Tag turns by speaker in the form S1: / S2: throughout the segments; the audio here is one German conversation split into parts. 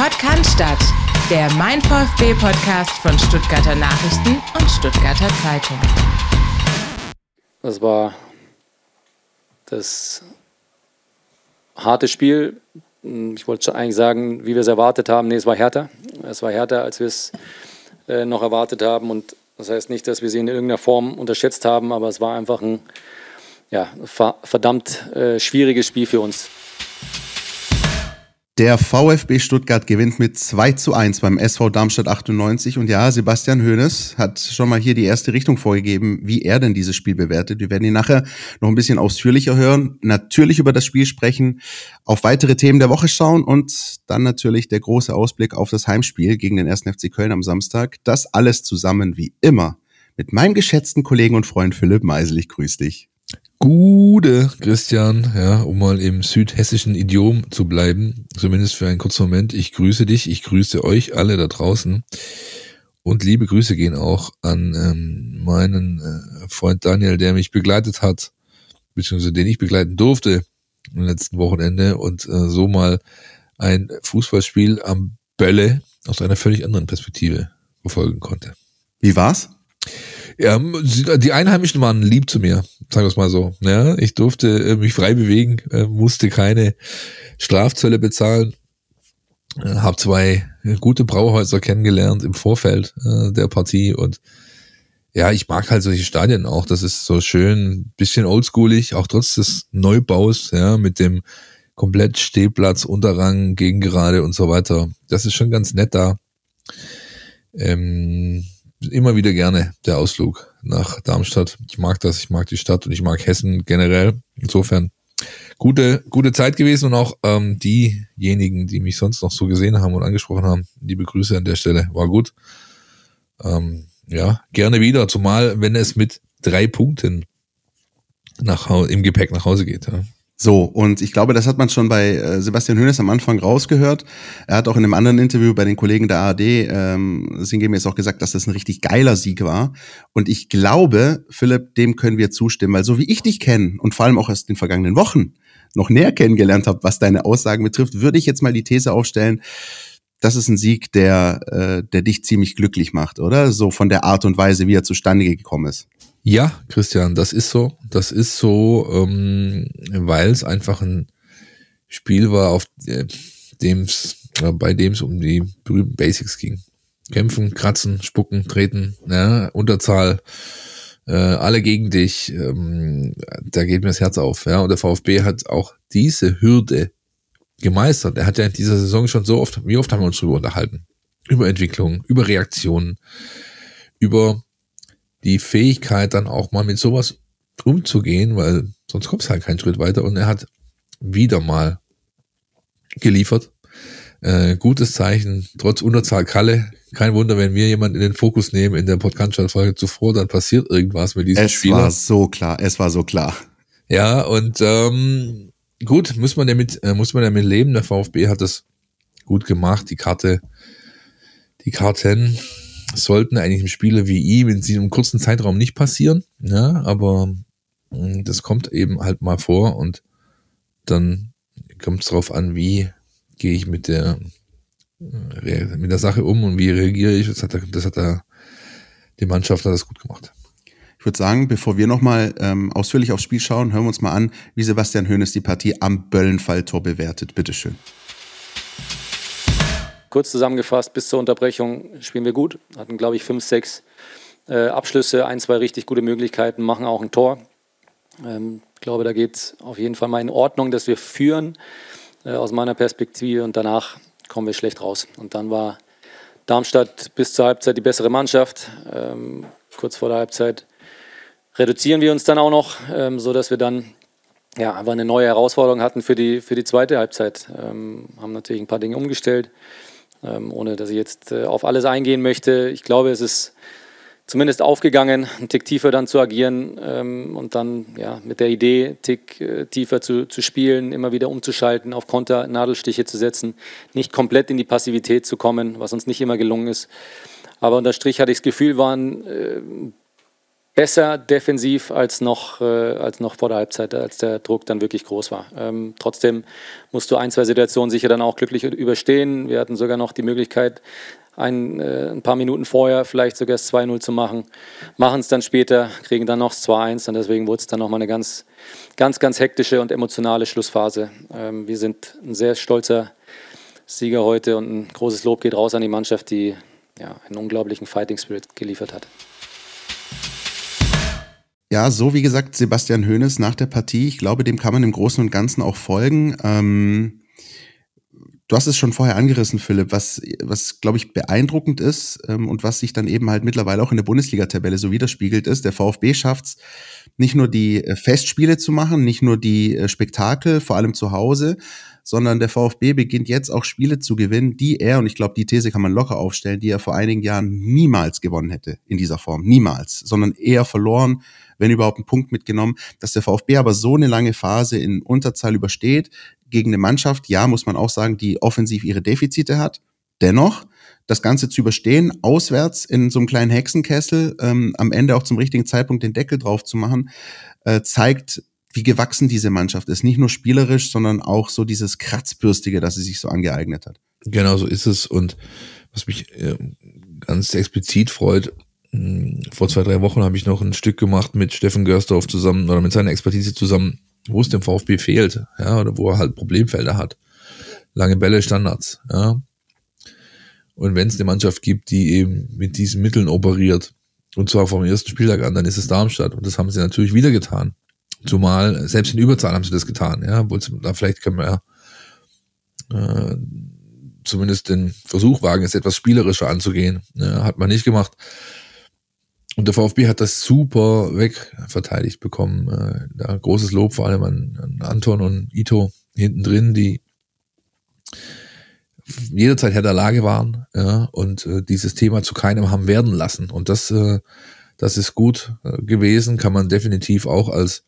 S1: Podcast statt, der Mein VfB Podcast von Stuttgarter Nachrichten und Stuttgarter Zeitung.
S2: Das war das harte Spiel. Ich wollte eigentlich sagen, wie wir es erwartet haben. Nee, es war härter. Es war härter, als wir es äh, noch erwartet haben. Und das heißt nicht, dass wir sie in irgendeiner Form unterschätzt haben, aber es war einfach ein ja, verdammt äh, schwieriges Spiel für uns.
S3: Der VfB Stuttgart gewinnt mit 2 zu 1 beim SV Darmstadt 98. Und ja, Sebastian Hoeneß hat schon mal hier die erste Richtung vorgegeben, wie er denn dieses Spiel bewertet. Wir werden ihn nachher noch ein bisschen ausführlicher hören, natürlich über das Spiel sprechen, auf weitere Themen der Woche schauen und dann natürlich der große Ausblick auf das Heimspiel gegen den 1. FC Köln am Samstag. Das alles zusammen wie immer mit meinem geschätzten Kollegen und Freund Philipp Meisel. Ich grüße dich.
S4: Gute, Christian, ja, um mal im südhessischen Idiom zu bleiben, zumindest für einen kurzen Moment. Ich grüße dich, ich grüße euch alle da draußen. Und liebe Grüße gehen auch an ähm, meinen äh, Freund Daniel, der mich begleitet hat, beziehungsweise den ich begleiten durfte am letzten Wochenende und äh, so mal ein Fußballspiel am Bölle aus einer völlig anderen Perspektive verfolgen konnte.
S3: Wie war's?
S4: Ja, die Einheimischen waren lieb zu mir, sagen wir es mal so. Ja, ich durfte äh, mich frei bewegen, äh, musste keine Strafzölle bezahlen, äh, habe zwei gute Brauhäuser kennengelernt im Vorfeld der Partie und ja, ich mag halt solche Stadien auch. Das ist so schön, bisschen oldschoolig, auch trotz des Neubaus, ja, mit dem komplett Stehplatz, Unterrang, Gegengerade und so weiter. Das ist schon ganz nett da. Ähm, immer wieder gerne der Ausflug nach Darmstadt. Ich mag das, ich mag die Stadt und ich mag Hessen generell. Insofern gute, gute Zeit gewesen und auch ähm, diejenigen, die mich sonst noch so gesehen haben und angesprochen haben, liebe Grüße an der Stelle, war gut. Ähm, ja, gerne wieder, zumal wenn es mit drei Punkten nach, im Gepäck nach Hause geht. Ja.
S3: So, und ich glaube, das hat man schon bei äh, Sebastian Hönes am Anfang rausgehört. Er hat auch in einem anderen Interview bei den Kollegen der ARD ähm, sinngemäß auch gesagt, dass das ein richtig geiler Sieg war. Und ich glaube, Philipp, dem können wir zustimmen, weil so wie ich dich kenne und vor allem auch aus den vergangenen Wochen noch näher kennengelernt habe, was deine Aussagen betrifft, würde ich jetzt mal die These aufstellen, das ist ein Sieg, der, äh, der dich ziemlich glücklich macht, oder? So von der Art und Weise, wie er zustande gekommen ist.
S4: Ja, Christian, das ist so. Das ist so, ähm, weil es einfach ein Spiel war, auf äh, dem's, äh, bei dem es um die berühmten Basics ging. Kämpfen, kratzen, spucken, treten, ja, Unterzahl, äh, alle gegen dich. Ähm, da geht mir das Herz auf. Ja, und der VfB hat auch diese Hürde gemeistert. Er hat ja in dieser Saison schon so oft, wie oft haben wir uns darüber unterhalten? Über Entwicklung, über Reaktionen, über die Fähigkeit, dann auch mal mit sowas umzugehen, weil sonst kommst du halt keinen Schritt weiter. Und er hat wieder mal geliefert. Äh, gutes Zeichen, trotz Unterzahl Kalle. Kein Wunder, wenn wir jemanden in den Fokus nehmen in der Podcast-Folge zuvor, dann passiert irgendwas mit diesem Spieler.
S3: Es war so klar, es war so klar.
S4: Ja, und ähm, gut, muss man damit, äh, muss man damit leben. Der VfB hat das gut gemacht. Die Karte, die Karten sollten eigentlich im Spieler wie ihm in diesem kurzen Zeitraum nicht passieren. Ja, aber mm, das kommt eben halt mal vor und dann kommt es darauf an, wie gehe ich mit der äh, mit der Sache um und wie reagiere ich. Das hat, er, das hat er, die Mannschaft hat das gut gemacht.
S3: Ich würde sagen, bevor wir nochmal ähm, ausführlich aufs Spiel schauen, hören wir uns mal an, wie Sebastian Hoeneß die Partie am Böllenfalltor bewertet. Bitteschön.
S2: Kurz zusammengefasst, bis zur Unterbrechung spielen wir gut. Hatten, glaube ich, fünf, sechs äh, Abschlüsse, ein, zwei richtig gute Möglichkeiten, machen auch ein Tor. Ähm, ich glaube, da geht es auf jeden Fall mal in Ordnung, dass wir führen, äh, aus meiner Perspektive. Und danach kommen wir schlecht raus. Und dann war Darmstadt bis zur Halbzeit die bessere Mannschaft. Ähm, kurz vor der Halbzeit reduzieren wir uns dann auch noch, ähm, sodass wir dann ja, einfach eine neue Herausforderung hatten für die, für die zweite Halbzeit. Ähm, haben natürlich ein paar Dinge umgestellt ähm, ohne dass ich jetzt äh, auf alles eingehen möchte. Ich glaube, es ist zumindest aufgegangen, einen Tick tiefer dann zu agieren ähm, und dann ja, mit der Idee, einen Tick äh, tiefer zu, zu spielen, immer wieder umzuschalten, auf Konter Nadelstiche zu setzen, nicht komplett in die Passivität zu kommen, was uns nicht immer gelungen ist. Aber unter Strich hatte ich das Gefühl, waren äh, besser defensiv als noch, äh, als noch vor der Halbzeit, als der Druck dann wirklich groß war. Ähm, trotzdem musst du ein, zwei Situationen sicher dann auch glücklich überstehen. Wir hatten sogar noch die Möglichkeit, ein, äh, ein paar Minuten vorher vielleicht sogar das 2-0 zu machen. Machen es dann später, kriegen dann noch das 2-1 und deswegen wurde es dann nochmal eine ganz, ganz, ganz hektische und emotionale Schlussphase. Ähm, wir sind ein sehr stolzer Sieger heute und ein großes Lob geht raus an die Mannschaft, die ja, einen unglaublichen Fighting Spirit geliefert hat.
S3: Ja, so wie gesagt, Sebastian Hoeneß nach der Partie. Ich glaube, dem kann man im Großen und Ganzen auch folgen. Ähm, du hast es schon vorher angerissen, Philipp, was, was glaube ich, beeindruckend ist ähm, und was sich dann eben halt mittlerweile auch in der Bundesliga-Tabelle so widerspiegelt ist. Der VfB schafft es, nicht nur die äh, Festspiele zu machen, nicht nur die äh, Spektakel, vor allem zu Hause, sondern der VfB beginnt jetzt auch Spiele zu gewinnen, die er, und ich glaube, die These kann man locker aufstellen, die er vor einigen Jahren niemals gewonnen hätte in dieser Form. Niemals, sondern eher verloren, wenn überhaupt einen Punkt mitgenommen. Dass der VfB aber so eine lange Phase in Unterzahl übersteht, gegen eine Mannschaft, ja, muss man auch sagen, die offensiv ihre Defizite hat. Dennoch, das Ganze zu überstehen, auswärts in so einem kleinen Hexenkessel, ähm, am Ende auch zum richtigen Zeitpunkt den Deckel drauf zu machen, äh, zeigt wie gewachsen diese Mannschaft ist. Nicht nur spielerisch, sondern auch so dieses Kratzbürstige, das sie sich so angeeignet hat.
S4: Genau so ist es. Und was mich äh, ganz explizit freut, vor zwei, drei Wochen habe ich noch ein Stück gemacht mit Steffen Görsdorf zusammen oder mit seiner Expertise zusammen, wo es dem VfB fehlt, ja, oder wo er halt Problemfelder hat. Lange Bälle, Standards, ja. Und wenn es eine Mannschaft gibt, die eben mit diesen Mitteln operiert, und zwar vom ersten Spieltag an, dann ist es Darmstadt. Und das haben sie natürlich wieder getan. Zumal, selbst in Überzahl haben sie das getan, ja, obwohl da vielleicht können wir ja, äh, zumindest den Versuch wagen, es etwas spielerischer anzugehen. Ja, hat man nicht gemacht. Und der VfB hat das super wegverteidigt bekommen. Äh, da großes Lob vor allem an, an Anton und Ito hinten drin, die jederzeit Herr der Lage waren ja, und äh, dieses Thema zu keinem haben werden lassen. Und das, äh, das ist gut äh, gewesen, kann man definitiv auch als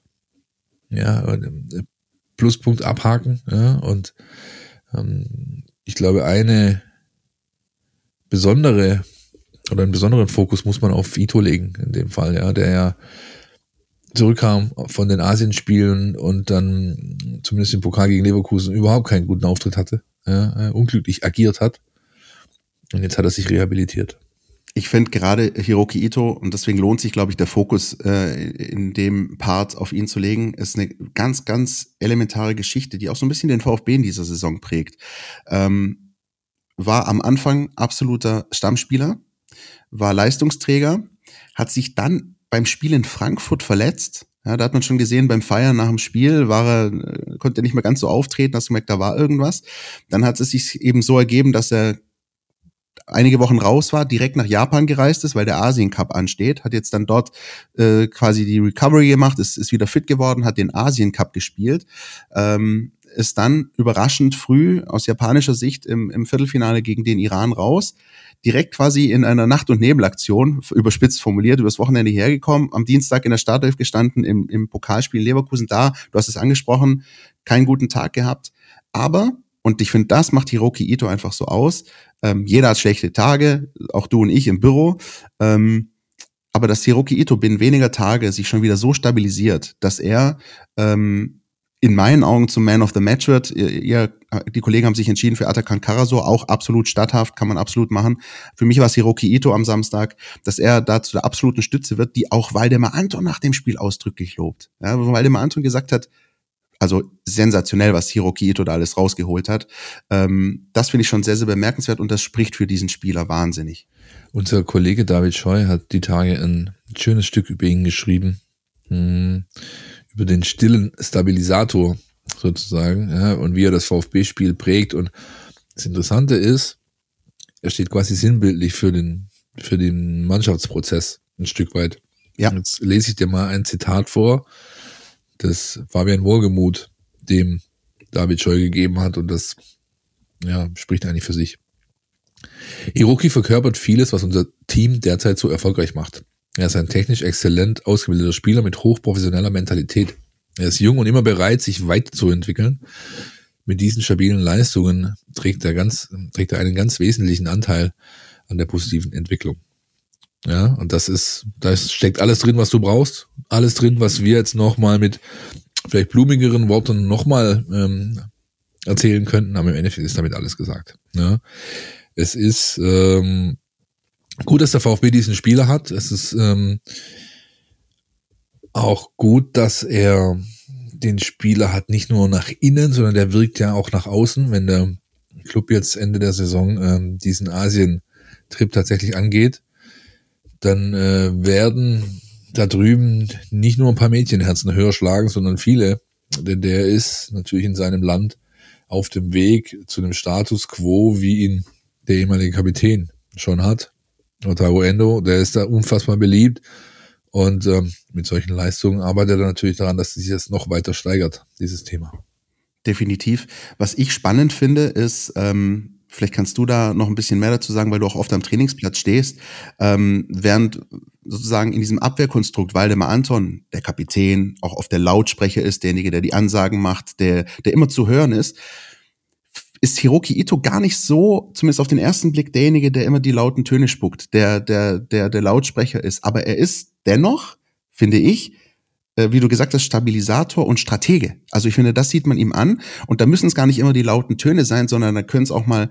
S4: ja, äh, Pluspunkt abhaken. Ja, und ähm, ich glaube, eine besondere oder einen besonderen Fokus muss man auf Ito legen, in dem Fall, ja, der ja zurückkam von den Asienspielen und dann zumindest im Pokal gegen Leverkusen überhaupt keinen guten Auftritt hatte, ja, äh, unglücklich agiert hat. Und jetzt hat er sich rehabilitiert
S3: ich finde gerade Hiroki Ito, und deswegen lohnt sich, glaube ich, der Fokus äh, in dem Part auf ihn zu legen, ist eine ganz, ganz elementare Geschichte, die auch so ein bisschen den VfB in dieser Saison prägt. Ähm, war am Anfang absoluter Stammspieler, war Leistungsträger, hat sich dann beim Spiel in Frankfurt verletzt. Ja, da hat man schon gesehen, beim Feiern nach dem Spiel war er, äh, konnte er nicht mehr ganz so auftreten, hast gemerkt, da war irgendwas. Dann hat es sich eben so ergeben, dass er einige Wochen raus war, direkt nach Japan gereist ist, weil der Asien Cup ansteht, hat jetzt dann dort äh, quasi die Recovery gemacht, ist, ist wieder fit geworden, hat den Asien Cup gespielt, ähm, ist dann überraschend früh aus japanischer Sicht im, im Viertelfinale gegen den Iran raus, direkt quasi in einer Nacht- und Nebelaktion, überspitzt formuliert, übers Wochenende hergekommen, am Dienstag in der Startelf gestanden, im, im Pokalspiel Leverkusen da, du hast es angesprochen, keinen guten Tag gehabt, aber und ich finde, das macht Hiroki Ito einfach so aus. Ähm, jeder hat schlechte Tage, auch du und ich im Büro. Ähm, aber dass Hiroki Ito binnen weniger Tage sich schon wieder so stabilisiert, dass er ähm, in meinen Augen zum Man of the Match wird. Ihr, die Kollegen haben sich entschieden für Atakan Karaso, auch absolut statthaft, kann man absolut machen. Für mich war es Hiroki Ito am Samstag, dass er da zu der absoluten Stütze wird, die auch Waldemar Anton nach dem Spiel ausdrücklich lobt. Ja, Waldemar Anton gesagt hat, also sensationell, was Hiroki Ito da alles rausgeholt hat. Ähm, das finde ich schon sehr, sehr bemerkenswert und das spricht für diesen Spieler wahnsinnig.
S4: Unser Kollege David Scheu hat die Tage ein schönes Stück über ihn geschrieben. Hm, über den stillen Stabilisator sozusagen ja, und wie er das VfB-Spiel prägt. Und das Interessante ist, er steht quasi sinnbildlich für den, für den Mannschaftsprozess ein Stück weit. Ja. Jetzt lese ich dir mal ein Zitat vor das Fabian Wohlgemuth dem David Scheu gegeben hat und das ja, spricht eigentlich für sich. Hiroki verkörpert vieles, was unser Team derzeit so erfolgreich macht. Er ist ein technisch exzellent ausgebildeter Spieler mit hochprofessioneller Mentalität. Er ist jung und immer bereit, sich weiterzuentwickeln. Mit diesen stabilen Leistungen trägt er, ganz, trägt er einen ganz wesentlichen Anteil an der positiven Entwicklung. Ja, und das ist, da steckt alles drin, was du brauchst. Alles drin, was wir jetzt nochmal mit vielleicht blumigeren Worten nochmal ähm, erzählen könnten, aber im Endeffekt ist damit alles gesagt. Ja. Es ist ähm, gut, dass der VfB diesen Spieler hat. Es ist ähm, auch gut, dass er den Spieler hat nicht nur nach innen, sondern der wirkt ja auch nach außen, wenn der Club jetzt Ende der Saison ähm, diesen Asien-Trip tatsächlich angeht, dann äh, werden da drüben nicht nur ein paar Mädchenherzen höher schlagen, sondern viele. Denn der ist natürlich in seinem Land auf dem Weg zu dem Status quo, wie ihn der ehemalige Kapitän schon hat. Otago Endo, der ist da unfassbar beliebt. Und ähm, mit solchen Leistungen arbeitet er natürlich daran, dass sich das noch weiter steigert, dieses Thema.
S3: Definitiv. Was ich spannend finde, ist, ähm, vielleicht kannst du da noch ein bisschen mehr dazu sagen, weil du auch oft am Trainingsplatz stehst, ähm, während sozusagen in diesem Abwehrkonstrukt Waldemar Anton, der Kapitän, auch oft der Lautsprecher ist, derjenige, der die Ansagen macht, der, der immer zu hören ist, ist Hiroki Ito gar nicht so, zumindest auf den ersten Blick, derjenige, der immer die lauten Töne spuckt, der, der, der, der Lautsprecher ist. Aber er ist dennoch, finde ich, äh, wie du gesagt hast, Stabilisator und Stratege. Also ich finde, das sieht man ihm an. Und da müssen es gar nicht immer die lauten Töne sein, sondern da können es auch mal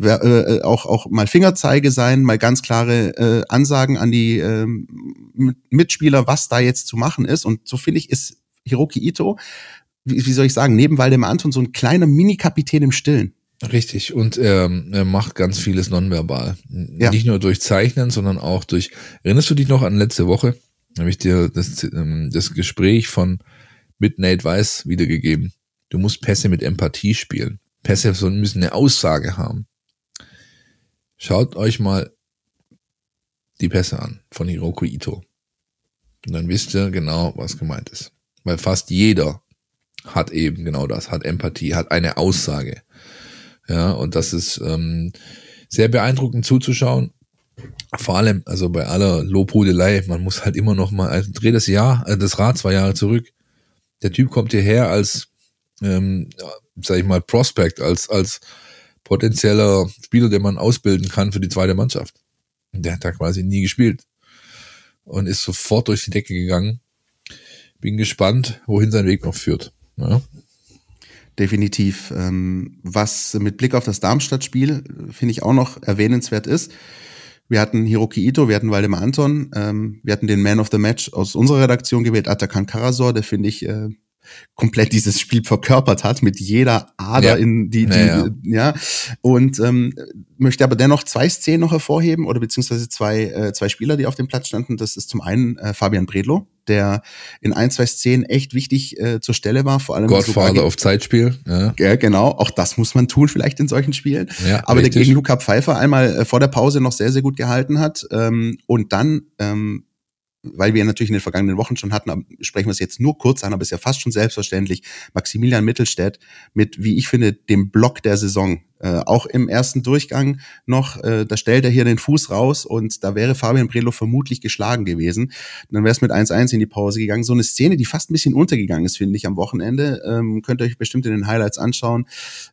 S3: äh, äh, auch, auch mal Fingerzeige sein, mal ganz klare äh, Ansagen an die äh, Mitspieler, was da jetzt zu machen ist. Und so finde ich, ist Hiroki Ito wie, wie soll ich sagen, neben Waldemar Anton so ein kleiner Mini-Kapitän im Stillen.
S4: Richtig, und ähm, er macht ganz vieles nonverbal. Ja. Nicht nur durch Zeichnen, sondern auch durch. Erinnerst du dich noch an letzte Woche? Habe ich dir das, ähm, das Gespräch von mit Nate Weiss wiedergegeben. Du musst Pässe mit Empathie spielen. Pässe müssen eine Aussage haben. Schaut euch mal die Pässe an von Hiroko Ito. Und dann wisst ihr genau, was gemeint ist. Weil fast jeder hat eben genau das, hat Empathie, hat eine Aussage. Ja, und das ist ähm, sehr beeindruckend zuzuschauen. Vor allem, also bei aller Lobhudelei, man muss halt immer noch mal, also dreh das Jahr, äh, das Rad zwei Jahre zurück. Der Typ kommt hierher als, ähm, sag ich mal, Prospect, als, als potenzieller Spieler, den man ausbilden kann für die zweite Mannschaft. Der hat da quasi nie gespielt und ist sofort durch die Decke gegangen. Bin gespannt, wohin sein Weg noch führt. Ja.
S3: Definitiv. Ähm, was mit Blick auf das Darmstadt-Spiel, finde ich, auch noch erwähnenswert ist. Wir hatten Hiroki Ito, wir hatten Waldemar Anton, ähm, wir hatten den Man of the Match aus unserer Redaktion gewählt, Atakan Karasor, der finde ich äh, komplett dieses Spiel verkörpert hat mit jeder Ader ja. in die, die ja, ja. ja. und ähm, möchte aber dennoch zwei Szenen noch hervorheben oder beziehungsweise zwei äh, zwei Spieler, die auf dem Platz standen. Das ist zum einen äh, Fabian Bredlo, der in ein zwei Szenen echt wichtig äh, zur Stelle war, vor allem
S4: Godfather auf Zeitspiel.
S3: Ja. ja, genau. Auch das muss man tun vielleicht in solchen Spielen. Ja, aber richtig. der gegen Luca Pfeiffer einmal äh, vor der Pause noch sehr sehr gut gehalten hat ähm, und dann ähm, weil wir natürlich in den vergangenen Wochen schon hatten, sprechen wir es jetzt nur kurz an, aber ist ja fast schon selbstverständlich, Maximilian Mittelstädt mit, wie ich finde, dem Block der Saison. Äh, auch im ersten Durchgang noch, äh, da stellt er hier den Fuß raus und da wäre Fabian Brelo vermutlich geschlagen gewesen. dann wäre es mit 1-1 in die Pause gegangen. So eine Szene, die fast ein bisschen untergegangen ist, finde ich, am Wochenende. Ähm, könnt ihr euch bestimmt in den Highlights anschauen.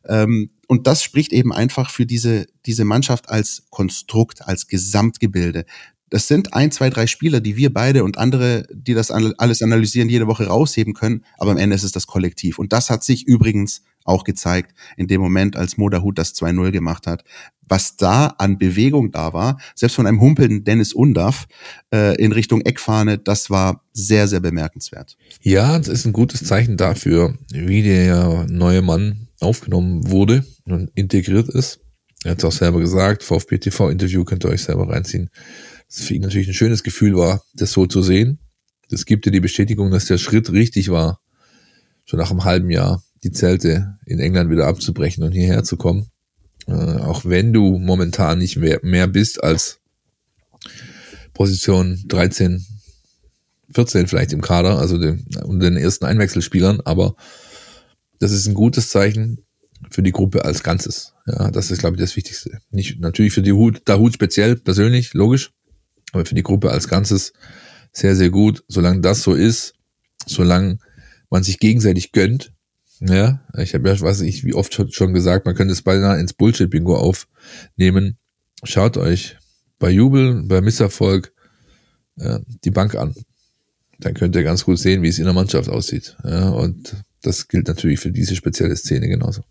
S3: Ähm, und das spricht eben einfach für diese, diese Mannschaft als Konstrukt, als Gesamtgebilde das sind ein, zwei, drei Spieler, die wir beide und andere, die das alles analysieren, jede Woche rausheben können. Aber am Ende ist es das Kollektiv. Und das hat sich übrigens auch gezeigt in dem Moment, als Moderhut das 2-0 gemacht hat. Was da an Bewegung da war, selbst von einem humpelnden Dennis Undaff äh, in Richtung Eckfahne, das war sehr, sehr bemerkenswert.
S4: Ja, das ist ein gutes Zeichen dafür, wie der neue Mann aufgenommen wurde und integriert ist. Er hat es auch selber gesagt, VfB TV-Interview könnt ihr euch selber reinziehen es für ihn natürlich ein schönes Gefühl war, das so zu sehen. Das gibt dir die Bestätigung, dass der Schritt richtig war, schon nach einem halben Jahr die Zelte in England wieder abzubrechen und hierher zu kommen. Äh, auch wenn du momentan nicht mehr, mehr bist als Position 13, 14 vielleicht im Kader, also den, unter den ersten Einwechselspielern, aber das ist ein gutes Zeichen für die Gruppe als Ganzes. Ja, das ist, glaube ich, das Wichtigste. Nicht natürlich für die Hut, der Hut speziell, persönlich, logisch, aber für die Gruppe als Ganzes sehr, sehr gut. Solange das so ist, solange man sich gegenseitig gönnt, ja, ich habe ja, weiß ich, wie oft schon gesagt, man könnte es beinahe ins Bullshit-Bingo aufnehmen. Schaut euch bei Jubel, bei Misserfolg äh, die Bank an. Dann könnt ihr ganz gut sehen, wie es in der Mannschaft aussieht. Ja, und das gilt natürlich für diese spezielle Szene genauso.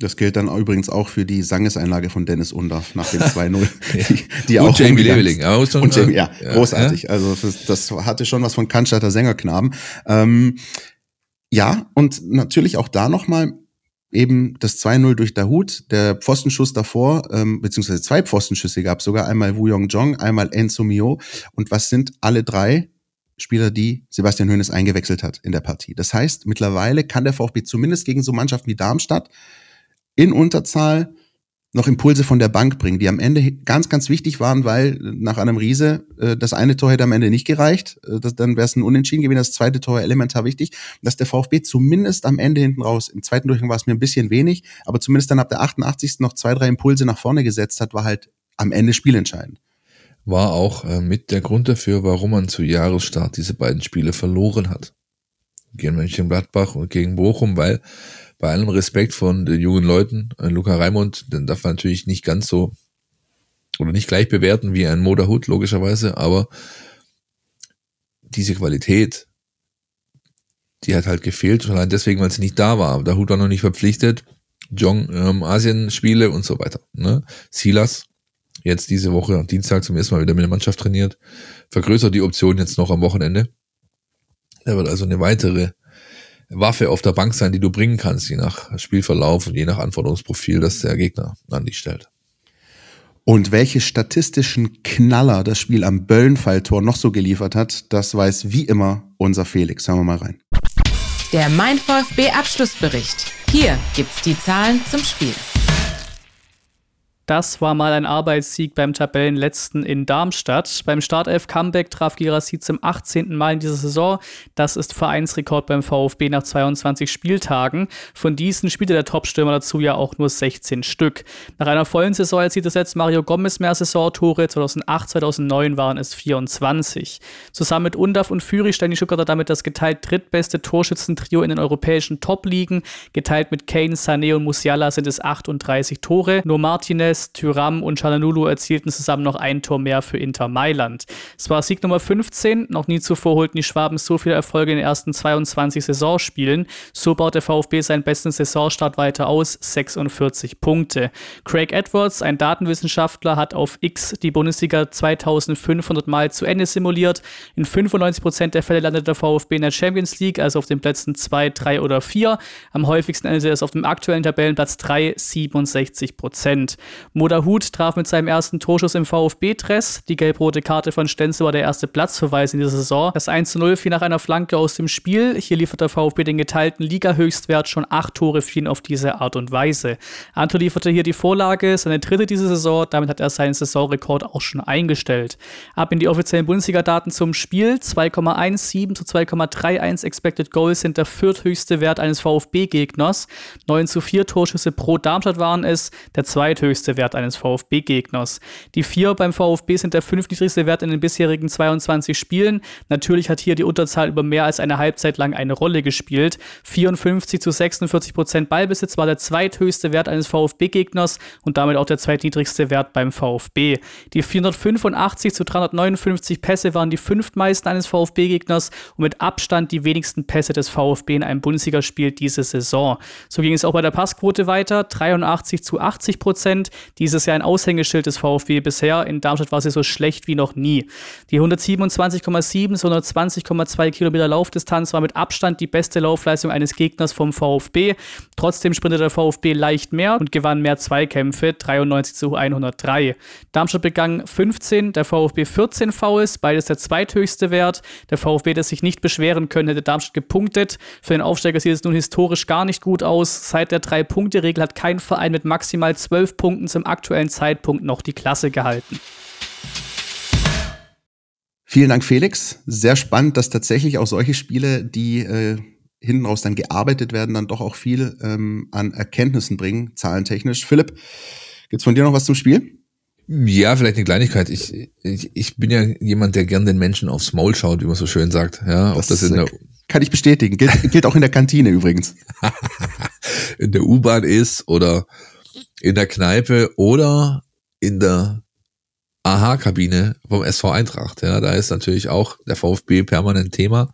S3: Das gilt dann übrigens auch für die Sangeseinlage von Dennis Undaff nach dem 2-0. die,
S4: die und auch Jamie Leveling.
S3: und Jamie, ja, ja großartig. Ja? Also das, das, hatte schon was von Cannstatter Sängerknaben. Ähm, ja, und natürlich auch da nochmal eben das 2-0 durch Dahut, der Pfostenschuss davor, ähm, beziehungsweise zwei Pfostenschüsse gab sogar, einmal Wu Yong Jong, einmal Enzo Mio. Und was sind alle drei Spieler, die Sebastian Hoeneß eingewechselt hat in der Partie? Das heißt, mittlerweile kann der VfB zumindest gegen so Mannschaften wie Darmstadt in Unterzahl noch Impulse von der Bank bringen, die am Ende ganz, ganz wichtig waren, weil nach einem Riese äh, das eine Tor hätte am Ende nicht gereicht. Äh, das, dann wäre es ein Unentschieden gewesen. Das zweite Tor elementar wichtig, dass der VfB zumindest am Ende hinten raus, im zweiten Durchgang war es mir ein bisschen wenig, aber zumindest dann ab der 88. noch zwei, drei Impulse nach vorne gesetzt hat, war halt am Ende spielentscheidend.
S4: War auch äh, mit der Grund dafür, warum man zu Jahresstart diese beiden Spiele verloren hat. Gegen Mönchengladbach und gegen Bochum, weil bei allem Respekt von den jungen Leuten, äh, Luca Raimund, den darf man natürlich nicht ganz so oder nicht gleich bewerten wie ein Moderhut, logischerweise, aber diese Qualität, die hat halt gefehlt, schon allein deswegen, weil sie nicht da war. Der Hut war noch nicht verpflichtet. Jong, ähm, Asien-Spiele und so weiter. Ne? Silas, jetzt diese Woche, Dienstag zum ersten Mal wieder mit der Mannschaft trainiert, vergrößert die Option jetzt noch am Wochenende. Er wird also eine weitere Waffe auf der Bank sein, die du bringen kannst, je nach Spielverlauf und je nach Anforderungsprofil, das der Gegner an dich stellt.
S3: Und welche statistischen Knaller das Spiel am Böllenfalltor noch so geliefert hat, das weiß wie immer unser Felix. Hören wir mal rein.
S1: Der Mein VfB Abschlussbericht. Hier gibt's die Zahlen zum Spiel.
S5: Das war mal ein Arbeitssieg beim Tabellenletzten in Darmstadt. Beim Startelf-Comeback traf Girassi zum 18. Mal in dieser Saison. Das ist Vereinsrekord beim VfB nach 22 Spieltagen. Von diesen spielte der Topstürmer dazu ja auch nur 16 Stück. Nach einer vollen Saison erzielte selbst Mario Gomez mehr Saisontore. 2008, 2009 waren es 24. Zusammen mit Undaf und Führig stellen die Stuttgarter damit das geteilt drittbeste Torschützentrio in den europäischen Top-Ligen. Geteilt mit Kane, Sané und Musiala sind es 38 Tore. Nur Martinez Gomez, Tyram und Chalanulu erzielten zusammen noch ein Tor mehr für Inter Mailand. Es war Sieg Nummer 15, noch nie zuvor holten die Schwaben so viele Erfolge in den ersten 22 Saisonspielen. So baut der VfB seinen besten Saisonstart weiter aus, 46 Punkte. Craig Edwards, ein Datenwissenschaftler, hat auf X die Bundesliga 2500 Mal zu Ende simuliert. In 95% der Fälle landet der VfB in der Champions League, also auf den Plätzen 2, 3 oder 4. Am häufigsten endet er auf dem aktuellen Tabellenplatz 3, 67%. Moderhut traf mit seinem ersten Torschuss im VfB-Dress. Die gelb-rote Karte von Stenzel war der erste Platzverweis in dieser Saison. Das 1 0 fiel nach einer Flanke aus dem Spiel. Hier liefert der VfB den geteilten Liga-Höchstwert. Schon acht Tore fielen auf diese Art und Weise. Anto lieferte hier die Vorlage, seine dritte diese Saison. Damit hat er seinen Saisonrekord auch schon eingestellt. Ab in die offiziellen Bundesliga-Daten zum Spiel. 2,17 zu 2,31 Expected Goals sind der vierthöchste Wert eines VfB-Gegners. 9 zu 4 Torschüsse pro Darmstadt waren es. Der zweithöchste Wert eines VfB-Gegners. Die vier beim VfB sind der fünftniedrigste Wert in den bisherigen 22 Spielen. Natürlich hat hier die Unterzahl über mehr als eine Halbzeit lang eine Rolle gespielt. 54 zu 46 Prozent Ballbesitz war der zweithöchste Wert eines VfB-Gegners und damit auch der zweitniedrigste Wert beim VfB. Die 485 zu 359 Pässe waren die fünftmeisten eines VfB-Gegners und mit Abstand die wenigsten Pässe des VfB in einem Bundesligaspiel diese Saison. So ging es auch bei der Passquote weiter. 83 zu 80 Prozent. Dieses Jahr ein Aushängeschild des VfB bisher. In Darmstadt war sie so schlecht wie noch nie. Die 127,7 so 120,2 Kilometer Laufdistanz war mit Abstand die beste Laufleistung eines Gegners vom VfB. Trotzdem sprintete der VfB leicht mehr und gewann mehr Zweikämpfe, 93 zu 103. Darmstadt begann 15, der VfB 14 Fouls, beides der zweithöchste Wert. Der VfB, der sich nicht beschweren können, hätte Darmstadt gepunktet. Für den Aufsteiger sieht es nun historisch gar nicht gut aus. Seit der Drei-Punkte-Regel hat kein Verein mit maximal 12 Punkten zum aktuellen Zeitpunkt noch die Klasse gehalten.
S3: Vielen Dank, Felix. Sehr spannend, dass tatsächlich auch solche Spiele, die äh, hinten raus dann gearbeitet werden, dann doch auch viel ähm, an Erkenntnissen bringen, zahlentechnisch. Philipp, gibt's von dir noch was zum Spiel?
S4: Ja, vielleicht eine Kleinigkeit. Ich, ich, ich bin ja jemand, der gern den Menschen aufs Maul schaut, wie man so schön sagt. Ja,
S3: das, das in der kann ich bestätigen. Gilt, gilt auch in der Kantine übrigens.
S4: in der U-Bahn ist oder in der Kneipe oder in der Aha-Kabine vom SV Eintracht. Ja, da ist natürlich auch der VfB permanent Thema.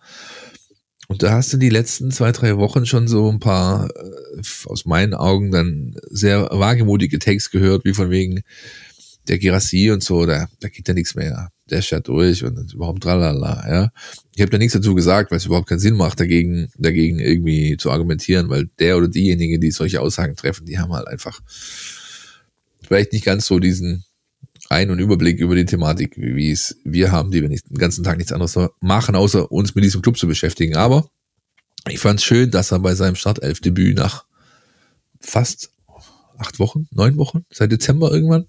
S4: Und da hast du die letzten zwei, drei Wochen schon so ein paar, äh, aus meinen Augen dann sehr wagemutige Takes gehört, wie von wegen der Girassi und so, da, da geht ja nichts mehr. Der ist ja durch und überhaupt tralala, ja. Ich habe da nichts dazu gesagt, weil es überhaupt keinen Sinn macht, dagegen, dagegen irgendwie zu argumentieren, weil der oder diejenigen, die solche Aussagen treffen, die haben halt einfach vielleicht nicht ganz so diesen ein- und Überblick über die Thematik, wie es wir haben, die wir nicht den ganzen Tag nichts anderes machen, außer uns mit diesem Club zu beschäftigen. Aber ich fand es schön, dass er bei seinem Startelfdebüt nach fast acht Wochen, neun Wochen, seit Dezember irgendwann,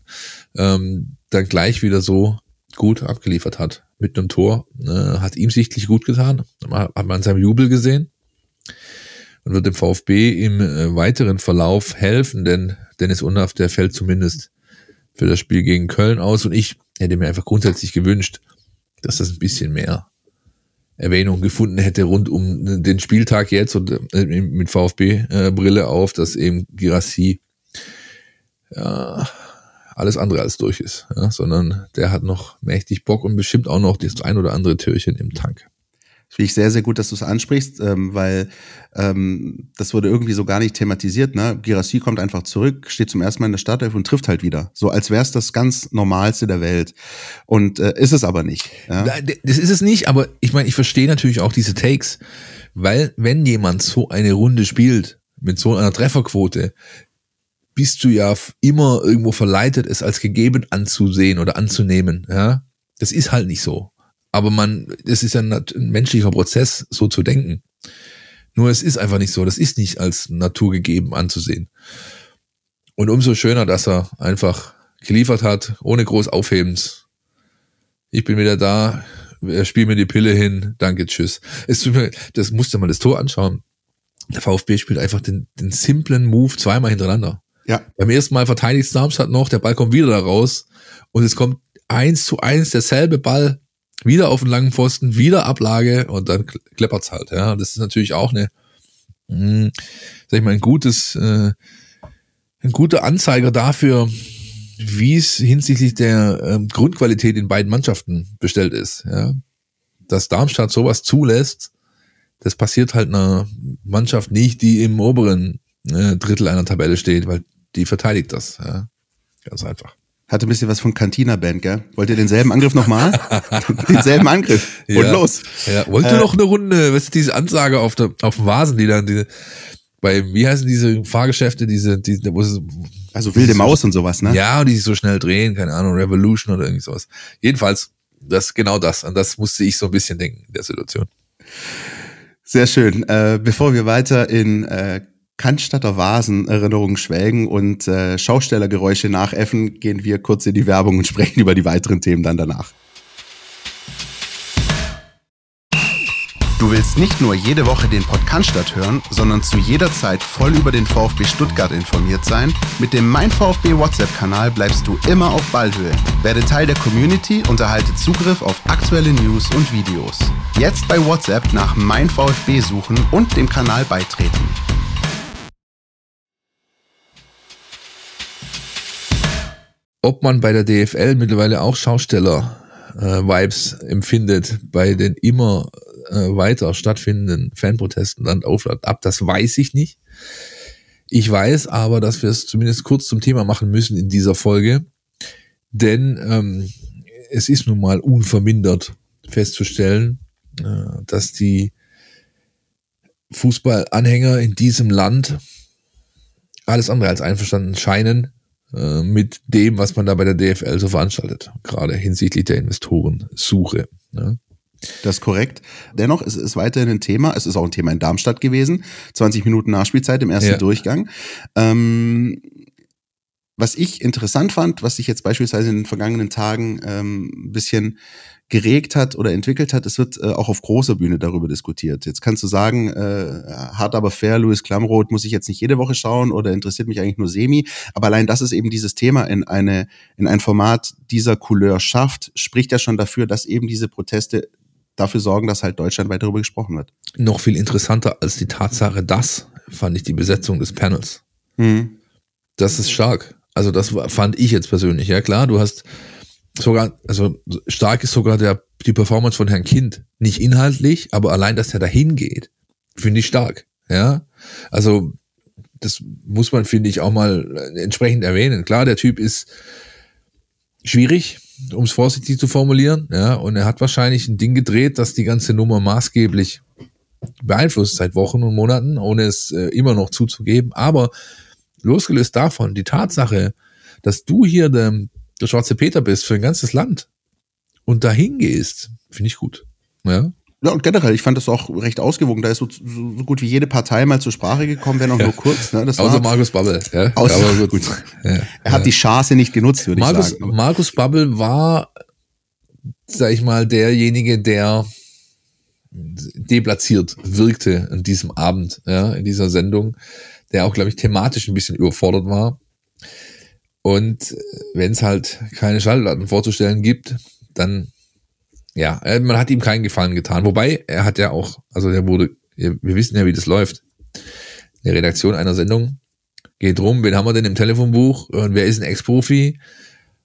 S4: ähm, dann gleich wieder so gut abgeliefert hat. Mit einem Tor. Äh, hat ihm sichtlich gut getan, hat man an seinem Jubel gesehen. Und wird dem VfB im äh, weiteren Verlauf helfen, denn Dennis Undaff, der fällt zumindest für das Spiel gegen Köln aus. Und ich hätte mir einfach grundsätzlich gewünscht, dass das ein bisschen mehr Erwähnung gefunden hätte rund um den Spieltag jetzt und äh, mit VfB-Brille äh, auf, dass eben Girassi ja, alles andere als durch ist, ja, sondern der hat noch mächtig Bock und bestimmt auch noch das ein oder andere Türchen im Tank.
S3: Finde ich sehr, sehr gut, dass du es ansprichst, ähm, weil ähm, das wurde irgendwie so gar nicht thematisiert. Ne? Girassi kommt einfach zurück, steht zum ersten Mal in der Startelf und trifft halt wieder. So als wäre es das ganz Normalste der Welt. Und äh, ist es aber nicht. Ja?
S4: Das ist es nicht, aber ich meine, ich verstehe natürlich auch diese Takes, weil wenn jemand so eine Runde spielt, mit so einer Trefferquote, bist du ja immer irgendwo verleitet, es als gegeben anzusehen oder anzunehmen. Ja, das ist halt nicht so. Aber man, es ist ja ein, ein menschlicher Prozess, so zu denken. Nur es ist einfach nicht so. Das ist nicht als naturgegeben anzusehen. Und umso schöner, dass er einfach geliefert hat, ohne groß Aufhebens. Ich bin wieder da, er spielt mir die Pille hin, danke, tschüss. Es tut mir, das musste man das Tor anschauen. Der VfB spielt einfach den, den simplen Move zweimal hintereinander.
S3: Ja.
S4: Beim ersten Mal verteidigt Darmstadt noch, der Ball kommt wieder da raus und es kommt eins zu eins derselbe Ball wieder auf den langen Pfosten, wieder Ablage und dann kleppert's halt. Ja, das ist natürlich auch eine, mh, hm, sag ich mal, ein gutes, äh, ein guter Anzeiger dafür, wie es hinsichtlich der ähm, Grundqualität in beiden Mannschaften bestellt ist. Ja, dass Darmstadt sowas zulässt, das passiert halt einer Mannschaft nicht, die im oberen äh, Drittel einer Tabelle steht, weil die verteidigt das. Ja? Ganz einfach.
S3: Hatte ein bisschen was von Cantina Band, gell? Wollt ihr denselben Angriff nochmal? denselben Angriff. Und
S4: ja,
S3: los.
S4: Ja. Wollt ihr äh, noch eine Runde, was ist diese Ansage auf, der, auf dem Vasen, die dann diese, bei, wie heißen diese Fahrgeschäfte, diese, diese wo es,
S3: also wilde Maus und sowas, ne?
S4: Ja, die sich so schnell drehen, keine Ahnung, Revolution oder irgendwie sowas. Jedenfalls, das, genau das. An das musste ich so ein bisschen denken in der Situation.
S3: Sehr schön. Äh, bevor wir weiter in äh, Cannstatter Vasen Erinnerungen schwelgen und äh, Schaustellergeräusche nachäffen, gehen wir kurz in die Werbung und sprechen über die weiteren Themen dann danach. Du willst nicht nur jede Woche den Podcast hören, sondern zu jeder Zeit voll über den VfB Stuttgart informiert sein? Mit dem Mein VfB WhatsApp-Kanal bleibst du immer auf Ballhöhe. Werde Teil der Community und erhalte Zugriff auf aktuelle News und Videos. Jetzt bei WhatsApp nach Mein VfB suchen und dem Kanal beitreten.
S4: Ob man bei der DFL mittlerweile auch Schausteller-Vibes äh, empfindet bei den immer äh, weiter stattfindenden Fanprotesten Land auf, ab, das weiß ich nicht. Ich weiß aber, dass wir es zumindest kurz zum Thema machen müssen in dieser Folge, denn ähm, es ist nun mal unvermindert festzustellen, äh, dass die Fußballanhänger in diesem Land alles andere als einverstanden scheinen äh, mit dem, was man da bei der DFL so veranstaltet, gerade hinsichtlich der Investorensuche. Ne?
S3: Das ist korrekt. Dennoch ist es weiterhin ein Thema. Es ist auch ein Thema in Darmstadt gewesen. 20 Minuten Nachspielzeit im ersten ja. Durchgang. Ähm, was ich interessant fand, was sich jetzt beispielsweise in den vergangenen Tagen ähm, ein bisschen geregt hat oder entwickelt hat, es wird äh, auch auf großer Bühne darüber diskutiert. Jetzt kannst du sagen, äh, hart aber fair, Louis Klamroth muss ich jetzt nicht jede Woche schauen oder interessiert mich eigentlich nur semi. Aber allein, dass es eben dieses Thema in eine in ein Format dieser Couleur schafft, spricht ja schon dafür, dass eben diese Proteste dafür sorgen, dass halt deutschlandweit darüber gesprochen wird.
S4: Noch viel interessanter als die Tatsache, dass fand ich die Besetzung des Panels. Mhm. Das ist stark. Also das fand ich jetzt persönlich. Ja klar, du hast sogar, also stark ist sogar der, die Performance von Herrn Kind. Nicht inhaltlich, aber allein, dass er dahin geht, finde ich stark. Ja, also das muss man, finde ich, auch mal entsprechend erwähnen. Klar, der Typ ist schwierig, um es vorsichtig zu formulieren, ja, und er hat wahrscheinlich ein Ding gedreht, das die ganze Nummer maßgeblich beeinflusst seit Wochen und Monaten, ohne es äh, immer noch zuzugeben. Aber losgelöst davon, die Tatsache, dass du hier der, der schwarze Peter bist für ein ganzes Land und dahin gehst, finde ich gut. Ja.
S3: Ja, und generell, ich fand das auch recht ausgewogen. Da ist so, so, so gut wie jede Partei mal zur Sprache gekommen, wenn auch ja. nur kurz. Ne?
S4: Das außer war, Markus Babbel. Ja,
S3: außer, aber gut. Ja. Er hat die Chance nicht genutzt, würde
S4: Markus,
S3: ich sagen.
S4: Markus Babbel war, sag ich mal, derjenige, der deplatziert wirkte an diesem Abend, ja, in dieser Sendung, der auch, glaube ich, thematisch ein bisschen überfordert war. Und wenn es halt keine Schallplatten vorzustellen gibt, dann ja, äh, man hat ihm keinen Gefallen getan. Wobei, er hat ja auch, also der wurde, wir wissen ja, wie das läuft. Eine Redaktion einer Sendung geht rum, wen haben wir denn im Telefonbuch und wer ist ein Ex-Profi?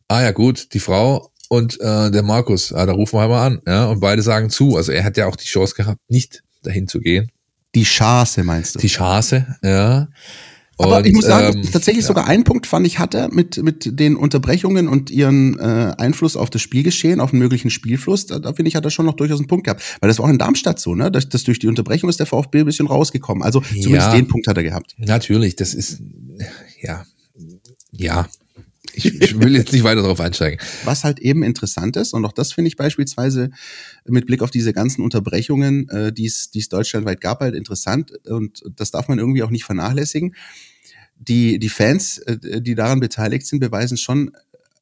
S4: Ah ja, gut, die Frau und äh, der Markus. Ah, da rufen wir mal an. Ja, und beide sagen zu. Also er hat ja auch die Chance gehabt, nicht dahin zu gehen.
S3: Die Chance meinst du?
S4: Die Chance, ja.
S3: Aber und, ich muss sagen, ähm, tatsächlich ja. sogar ein Punkt fand ich hatte mit, mit den Unterbrechungen und ihren äh, Einfluss auf das Spielgeschehen, auf den möglichen Spielfluss. Da, da finde ich, hat er schon noch durchaus einen Punkt gehabt. Weil das war auch in Darmstadt so, ne? Dass, dass durch die Unterbrechung ist der VfB ein bisschen rausgekommen. Also zumindest ja, den Punkt hat er gehabt.
S4: Natürlich, das ist, ja, ja. Ich, ich will jetzt nicht weiter darauf einsteigen.
S3: Was halt eben interessant ist, und auch das finde ich beispielsweise mit Blick auf diese ganzen Unterbrechungen, äh, die es deutschlandweit gab, halt interessant. Und das darf man irgendwie auch nicht vernachlässigen die, die Fans, äh, die daran beteiligt sind, beweisen schon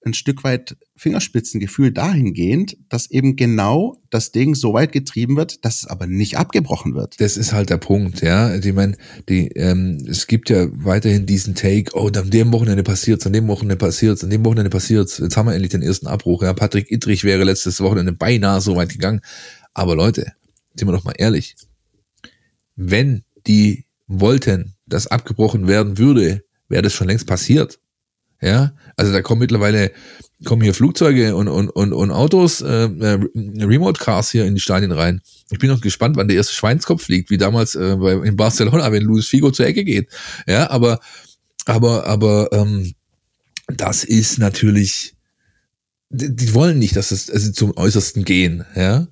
S3: ein Stück weit Fingerspitzengefühl dahingehend, dass eben genau das Ding so weit getrieben wird, dass es aber nicht abgebrochen wird.
S4: Das ist halt der Punkt, ja. Ich meine, die, ähm, es gibt ja weiterhin diesen Take, oh, an dem Wochenende passiert's, an dem Wochenende passiert's, an dem Wochenende passiert's. Jetzt haben wir endlich den ersten Abbruch. Ja, Patrick Ittrich wäre letztes Wochenende beinahe so weit gegangen. Aber Leute, sind wir doch mal ehrlich. Wenn die wollten, dass abgebrochen werden würde, wäre das schon längst passiert. Ja, also da kommen mittlerweile kommen hier Flugzeuge und und und, und Autos, äh, äh, Remote Cars hier in die Stadien rein. Ich bin noch gespannt, wann der erste Schweinskopf fliegt, wie damals äh, bei, in Barcelona, wenn Luis Figo zur Ecke geht. Ja, aber aber aber ähm, das ist natürlich, die, die wollen nicht, dass es also zum Äußersten gehen. Ja,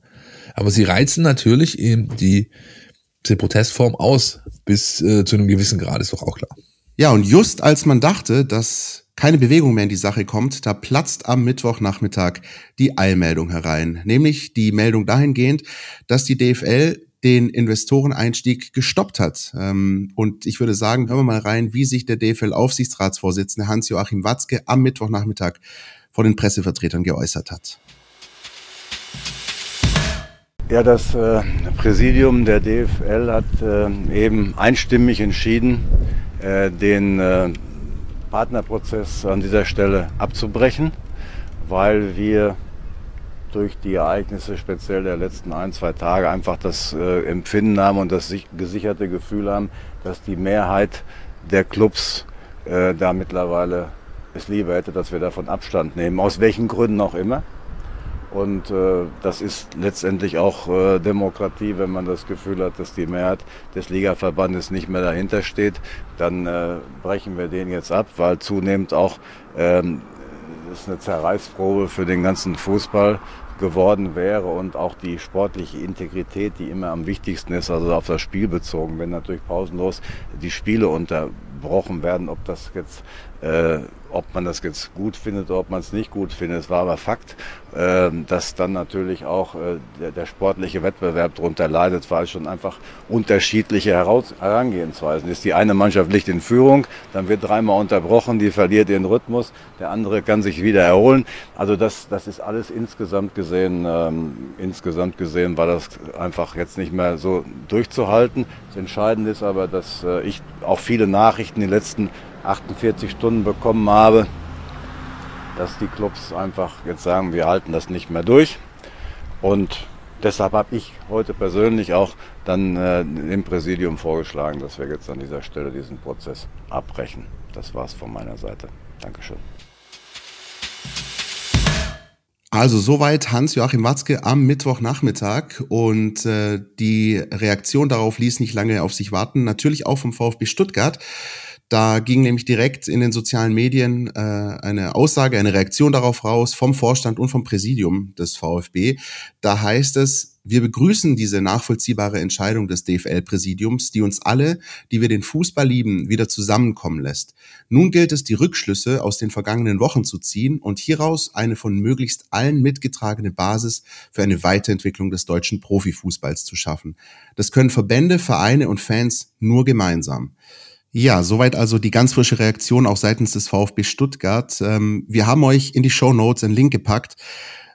S4: aber sie reizen natürlich eben die die Protestform aus bis äh, zu einem gewissen Grad, ist doch auch klar.
S3: Ja, und just als man dachte, dass keine Bewegung mehr in die Sache kommt, da platzt am Mittwochnachmittag die Eilmeldung herein. Nämlich die Meldung dahingehend, dass die DFL den Investoreneinstieg gestoppt hat. Ähm, und ich würde sagen, hören wir mal rein, wie sich der DFL-Aufsichtsratsvorsitzende Hans-Joachim Watzke am Mittwochnachmittag vor den Pressevertretern geäußert hat.
S6: Ja, das äh, Präsidium der DFL hat äh, eben einstimmig entschieden, äh, den äh, Partnerprozess an dieser Stelle abzubrechen, weil wir durch die Ereignisse speziell der letzten ein, zwei Tage einfach das äh, Empfinden haben und das gesicherte Gefühl haben, dass die Mehrheit der Clubs äh, da mittlerweile es lieber hätte, dass wir davon Abstand nehmen, aus welchen Gründen auch immer. Und äh, das ist letztendlich auch äh, Demokratie, wenn man das Gefühl hat, dass die Mehrheit des Ligaverbandes nicht mehr dahinter steht, dann äh, brechen wir den jetzt ab, weil zunehmend auch ähm, ist eine Zerreißprobe für den ganzen Fußball geworden wäre und auch die sportliche Integrität, die immer am wichtigsten ist, also auf das Spiel bezogen, wenn natürlich pausenlos die Spiele unterbrochen werden, ob das jetzt äh, ob man das jetzt gut findet oder ob man es nicht gut findet. Es war aber Fakt, äh, dass dann natürlich auch äh, der, der, sportliche Wettbewerb darunter leidet, weil es schon einfach unterschiedliche Herangehensweisen ist. Die eine Mannschaft liegt in Führung, dann wird dreimal unterbrochen, die verliert ihren Rhythmus, der andere kann sich wieder erholen. Also das, das ist alles insgesamt gesehen, ähm, insgesamt gesehen war das einfach jetzt nicht mehr so durchzuhalten. Das Entscheidende ist aber, dass äh, ich auch viele Nachrichten in den letzten 48 Stunden bekommen habe, dass die Clubs einfach jetzt sagen, wir halten das nicht mehr durch. Und deshalb habe ich heute persönlich auch dann äh, im Präsidium vorgeschlagen, dass wir jetzt an dieser Stelle diesen Prozess abbrechen. Das war es von meiner Seite. Dankeschön.
S3: Also soweit Hans-Joachim Watzke am Mittwochnachmittag und äh, die Reaktion darauf ließ nicht lange auf sich warten, natürlich auch vom VfB Stuttgart. Da ging nämlich direkt in den sozialen Medien äh, eine Aussage, eine Reaktion darauf raus vom Vorstand und vom Präsidium des VfB. Da heißt es, wir begrüßen diese nachvollziehbare Entscheidung des DFL-Präsidiums, die uns alle, die wir den Fußball lieben, wieder zusammenkommen lässt. Nun gilt es, die Rückschlüsse aus den vergangenen Wochen zu ziehen und hieraus eine von möglichst allen mitgetragene Basis für eine Weiterentwicklung des deutschen Profifußballs zu schaffen. Das können Verbände, Vereine und Fans nur gemeinsam. Ja, soweit also die ganz frische Reaktion auch seitens des VfB Stuttgart. Ähm, wir haben euch in die Show Notes einen Link gepackt.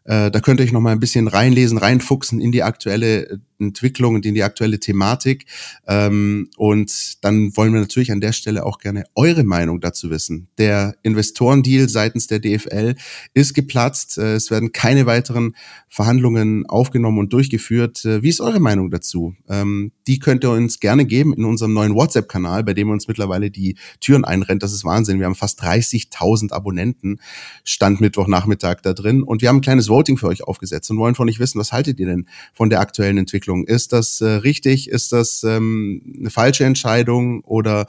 S3: Äh, da könnt ihr euch noch mal ein bisschen reinlesen, reinfuchsen in die aktuelle Entwicklung und in die aktuelle Thematik. Ähm, und dann wollen wir natürlich an der Stelle auch gerne eure Meinung dazu wissen. Der Investorendeal seitens der DFL ist geplatzt. Äh, es werden keine weiteren Verhandlungen aufgenommen und durchgeführt. Äh, wie ist eure Meinung dazu? Ähm, die könnt ihr uns gerne geben in unserem neuen WhatsApp-Kanal, bei dem uns mittlerweile die Türen einrennt. Das ist Wahnsinn. Wir haben fast 30.000 Abonnenten. Stand Mittwochnachmittag da drin. Und wir haben ein kleines Voting für euch aufgesetzt und wollen von euch wissen, was haltet ihr denn von der aktuellen Entwicklung? Entwicklung? Ist das äh, richtig? Ist das ähm, eine falsche Entscheidung? Oder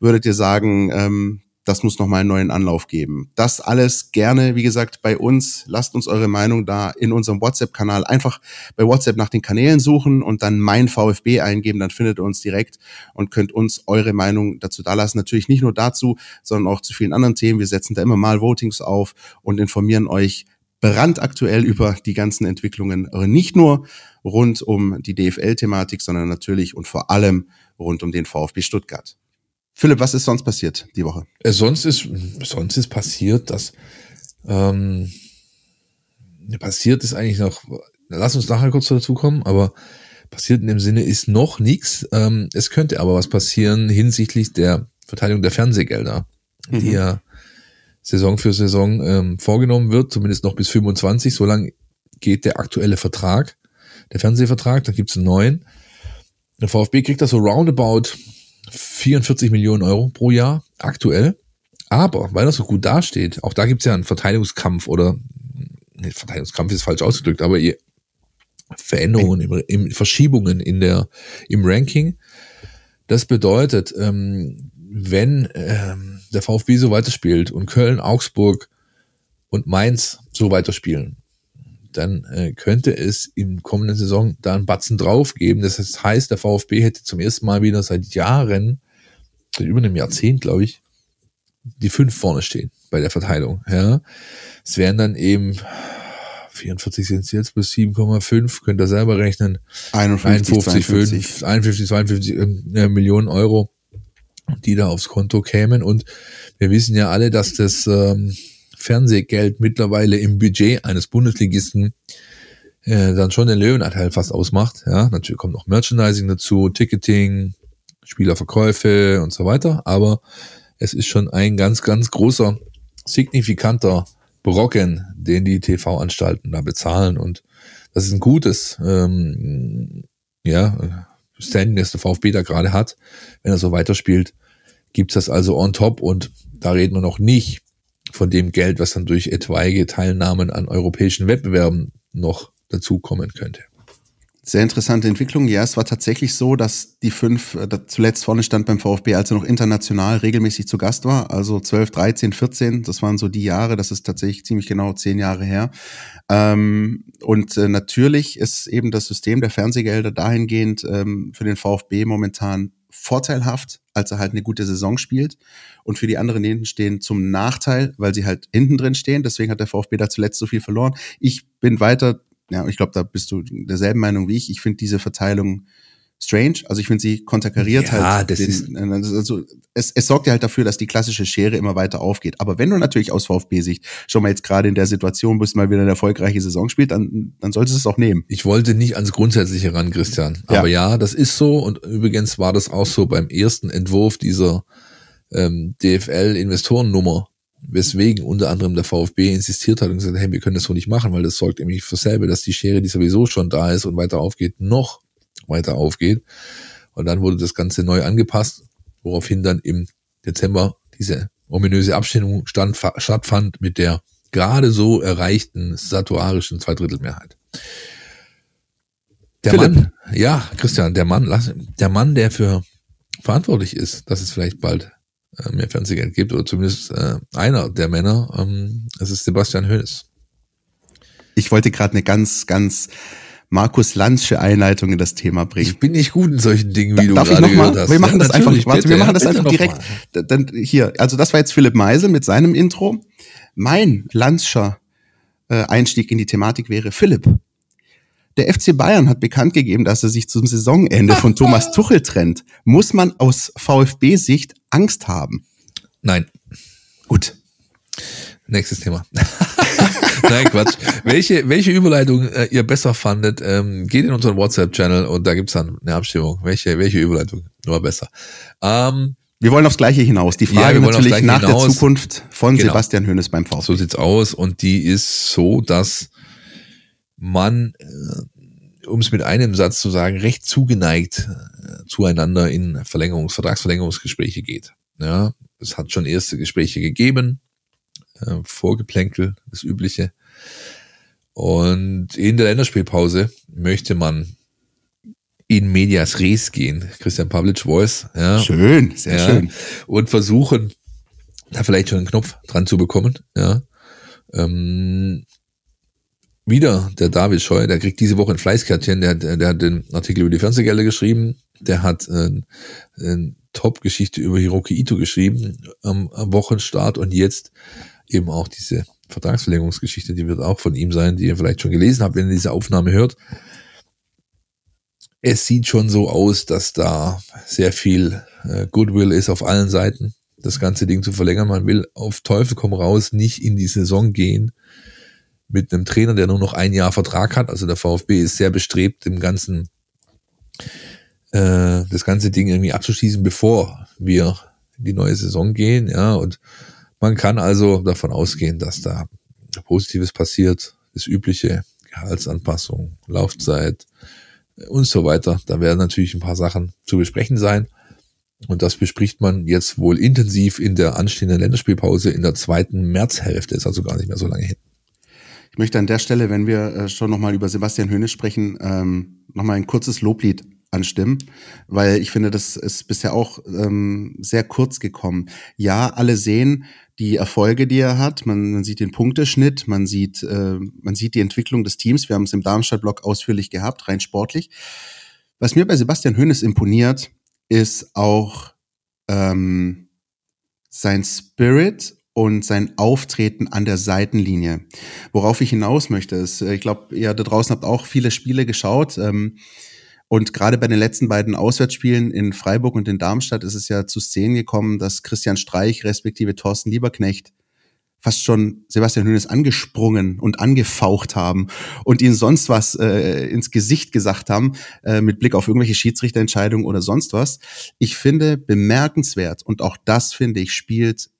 S3: würdet ihr sagen, ähm, das muss nochmal einen neuen Anlauf geben. Das alles gerne, wie gesagt, bei uns. Lasst uns eure Meinung da in unserem WhatsApp-Kanal. Einfach bei WhatsApp nach den Kanälen suchen und dann mein VfB eingeben, dann findet ihr uns direkt und könnt uns eure Meinung dazu dalassen. Natürlich nicht nur dazu, sondern auch zu vielen anderen Themen. Wir setzen da immer mal Votings auf und informieren euch brandaktuell über die ganzen Entwicklungen, nicht nur rund um die DFL-Thematik, sondern natürlich und vor allem rund um den VfB Stuttgart. Philipp, was ist sonst passiert die Woche?
S4: Äh, sonst ist, sonst ist passiert, dass ähm, passiert ist eigentlich noch, lass uns nachher kurz dazu kommen, aber passiert in dem Sinne ist noch nichts. Ähm, es könnte aber was passieren hinsichtlich der Verteilung der Fernsehgelder, mhm. die ja Saison für Saison ähm, vorgenommen wird, zumindest noch bis 25. So lang geht der aktuelle Vertrag, der Fernsehvertrag, da gibt's einen neuen. Der VfB kriegt das so roundabout 44 Millionen Euro pro Jahr aktuell. Aber weil das so gut dasteht, auch da gibt's ja einen Verteidigungskampf oder nee, Verteidigungskampf ist falsch ausgedrückt, aber Veränderungen, im, im, Verschiebungen in der, im Ranking. Das bedeutet, ähm, wenn ähm, der VfB so weiterspielt und Köln, Augsburg und Mainz so weiterspielen, dann äh, könnte es im kommenden Saison da einen Batzen drauf geben. Das heißt, der VfB hätte zum ersten Mal wieder seit Jahren, seit über einem Jahrzehnt, glaube ich, die fünf vorne stehen bei der Verteilung. Ja. Es wären dann eben 44 sind es jetzt bis 7,5, könnt ihr selber rechnen.
S3: 51, 51
S4: 52. 51, 52 äh, Millionen Euro die da aufs Konto kämen. Und wir wissen ja alle, dass das ähm, Fernsehgeld mittlerweile im Budget eines Bundesligisten äh, dann schon den Löwenanteil fast ausmacht. Ja, natürlich kommt noch Merchandising dazu, Ticketing, Spielerverkäufe und so weiter. Aber es ist schon ein ganz, ganz großer, signifikanter Brocken, den die TV-Anstalten da bezahlen. Und das ist ein gutes, ähm, ja, Standing, das der VfB da gerade hat, wenn er so weiterspielt, gibt's das also on top und da reden wir noch nicht von dem Geld, was dann durch etwaige Teilnahmen an europäischen Wettbewerben noch dazukommen könnte.
S3: Sehr interessante Entwicklung. Ja, es war tatsächlich so, dass die fünf äh, zuletzt vorne stand beim VfB, als er noch international regelmäßig zu Gast war. Also 12, 13, 14, das waren so die Jahre. Das ist tatsächlich ziemlich genau zehn Jahre her. Ähm, und äh, natürlich ist eben das System der Fernsehgelder dahingehend ähm, für den VfB momentan vorteilhaft, als er halt eine gute Saison spielt. Und für die anderen hinten stehen zum Nachteil, weil sie halt hinten drin stehen. Deswegen hat der VfB da zuletzt so viel verloren. Ich bin weiter ja, ich glaube, da bist du derselben Meinung wie ich. Ich finde diese Verteilung strange. Also ich finde, sie konterkariert ja, halt. Das den, ist also es, es sorgt ja halt dafür, dass die klassische Schere immer weiter aufgeht. Aber wenn du natürlich aus VfB-Sicht schon mal jetzt gerade in der Situation bist, mal wieder eine erfolgreiche Saison spielt, dann, dann solltest du es auch nehmen.
S4: Ich wollte nicht ans Grundsätzliche ran, Christian. Aber ja. ja, das ist so. Und übrigens war das auch so beim ersten Entwurf dieser ähm, DFL-Investorennummer weswegen unter anderem der VfB insistiert hat und gesagt, hey, wir können das so nicht machen, weil das sorgt nämlich für selber, dass die Schere, die sowieso schon da ist und weiter aufgeht, noch weiter aufgeht. Und dann wurde das Ganze neu angepasst, woraufhin dann im Dezember diese ominöse Abstimmung stand, stattfand, mit der gerade so erreichten statuarischen Zweidrittelmehrheit. Der
S3: Philipp.
S4: Mann, ja, Christian, der Mann, der Mann, der für verantwortlich ist, dass es vielleicht bald äh, mehr Fernsehgeld gibt, oder zumindest äh, einer der Männer, ähm, das ist Sebastian Hoeneß.
S3: Ich wollte gerade eine ganz, ganz Markus Lanzsche Einleitung in das Thema bringen.
S4: Ich bin nicht gut in solchen Dingen, wie
S3: Da-
S4: du
S3: Darf ich
S4: gerade
S3: noch mal?
S4: gehört hast.
S3: Wir machen
S4: Ja,
S3: das einfach, warte,
S4: bitte,
S3: wir machen das einfach direkt. Dann hier, also das war jetzt Philipp Meisel mit seinem Intro. Mein Lanzscher äh, Einstieg in die Thematik wäre Philipp. Der FC Bayern hat bekannt gegeben, dass er sich zum Saisonende von Thomas Tuchel trennt. Muss man aus VfB-Sicht Angst haben?
S4: Nein,
S3: Gut.
S4: nächstes Thema. Nein, Quatsch. Welche, welche Überleitung äh, ihr besser fandet, ähm, geht in unseren WhatsApp-Channel und da gibt's dann eine Abstimmung. Welche, welche Überleitung war besser? Ähm,
S3: Wir wollen aufs Gleiche hinaus. Die
S4: Ja,
S3: Frage
S4: aufs
S3: natürlich nach der
S4: hinaus.
S3: Zukunft von
S4: Genau.
S3: Sebastian Hoeneß beim VfB.
S4: So sieht's aus und die ist so, dass man, äh, um es mit einem Satz zu sagen, recht zugeneigt äh, zueinander in Verlängerungs-, Vertragsverlängerungsgespräche geht. Ja, es hat schon erste Gespräche gegeben, äh, Vorgeplänkel, das Übliche. Und in der Länderspielpause möchte man in medias res gehen. Christian Pavlic Voice, ja,
S3: Schön, sehr
S4: ja,
S3: schön.
S4: Und versuchen, da vielleicht schon einen Knopf dran zu bekommen. Ja. Ähm, wieder der David Scheu, der kriegt diese Woche ein Fleißkärtchen, der, der, der hat den Artikel über die Fernsehgelder geschrieben, der hat äh, eine Top-Geschichte über Hiroki Ito geschrieben am, am Wochenstart und jetzt eben auch diese Vertragsverlängerungsgeschichte, die wird auch von ihm sein, die ihr vielleicht schon gelesen habt, wenn ihr diese Aufnahme hört. Es sieht schon so aus, dass da sehr viel äh, Goodwill ist auf allen Seiten, das ganze Ding zu verlängern. Man will auf Teufel komm raus nicht in die Saison gehen mit einem Trainer, der nur noch ein Jahr Vertrag hat. Also der VfB ist sehr bestrebt, dem ganzen äh, das ganze Ding irgendwie abzuschließen, bevor wir in die neue Saison gehen. Ja, und man kann also davon ausgehen, dass da Positives passiert, das übliche Gehaltsanpassung, Laufzeit und so weiter. Da werden natürlich ein paar Sachen zu besprechen sein. Und das bespricht man jetzt wohl intensiv in der anstehenden Länderspielpause in der zweiten Märzhälfte. Ist also gar nicht mehr so lange hin.
S3: Ich möchte an der Stelle, wenn wir äh, schon nochmal über Sebastian Hoeneß sprechen, ähm, nochmal ein kurzes Loblied anstimmen, weil ich finde, das ist bisher auch ähm, sehr kurz gekommen. Ja, alle sehen die Erfolge, die er hat. Man, man sieht den Punkteschnitt, man sieht, äh, man sieht die Entwicklung des Teams. Wir haben es im Darmstadt-Block ausführlich gehabt, rein sportlich. Was mir bei Sebastian Hoeneß imponiert, ist auch ähm, sein Spirit und sein Auftreten an der Seitenlinie. Worauf ich hinaus möchte, ist, äh, ich glaube, ihr da draußen habt auch viele Spiele geschaut. Ähm, und gerade bei den letzten beiden Auswärtsspielen in Freiburg und in Darmstadt ist es ja zu Szenen gekommen, dass Christian Streich respektive Thorsten Lieberknecht fast schon Sebastian Hoeneß angesprungen und angefaucht haben und ihn sonst was äh, ins Gesicht gesagt haben, äh, mit Blick auf irgendwelche Schiedsrichterentscheidungen oder sonst was. Ich finde bemerkenswert und auch das, finde ich, spielt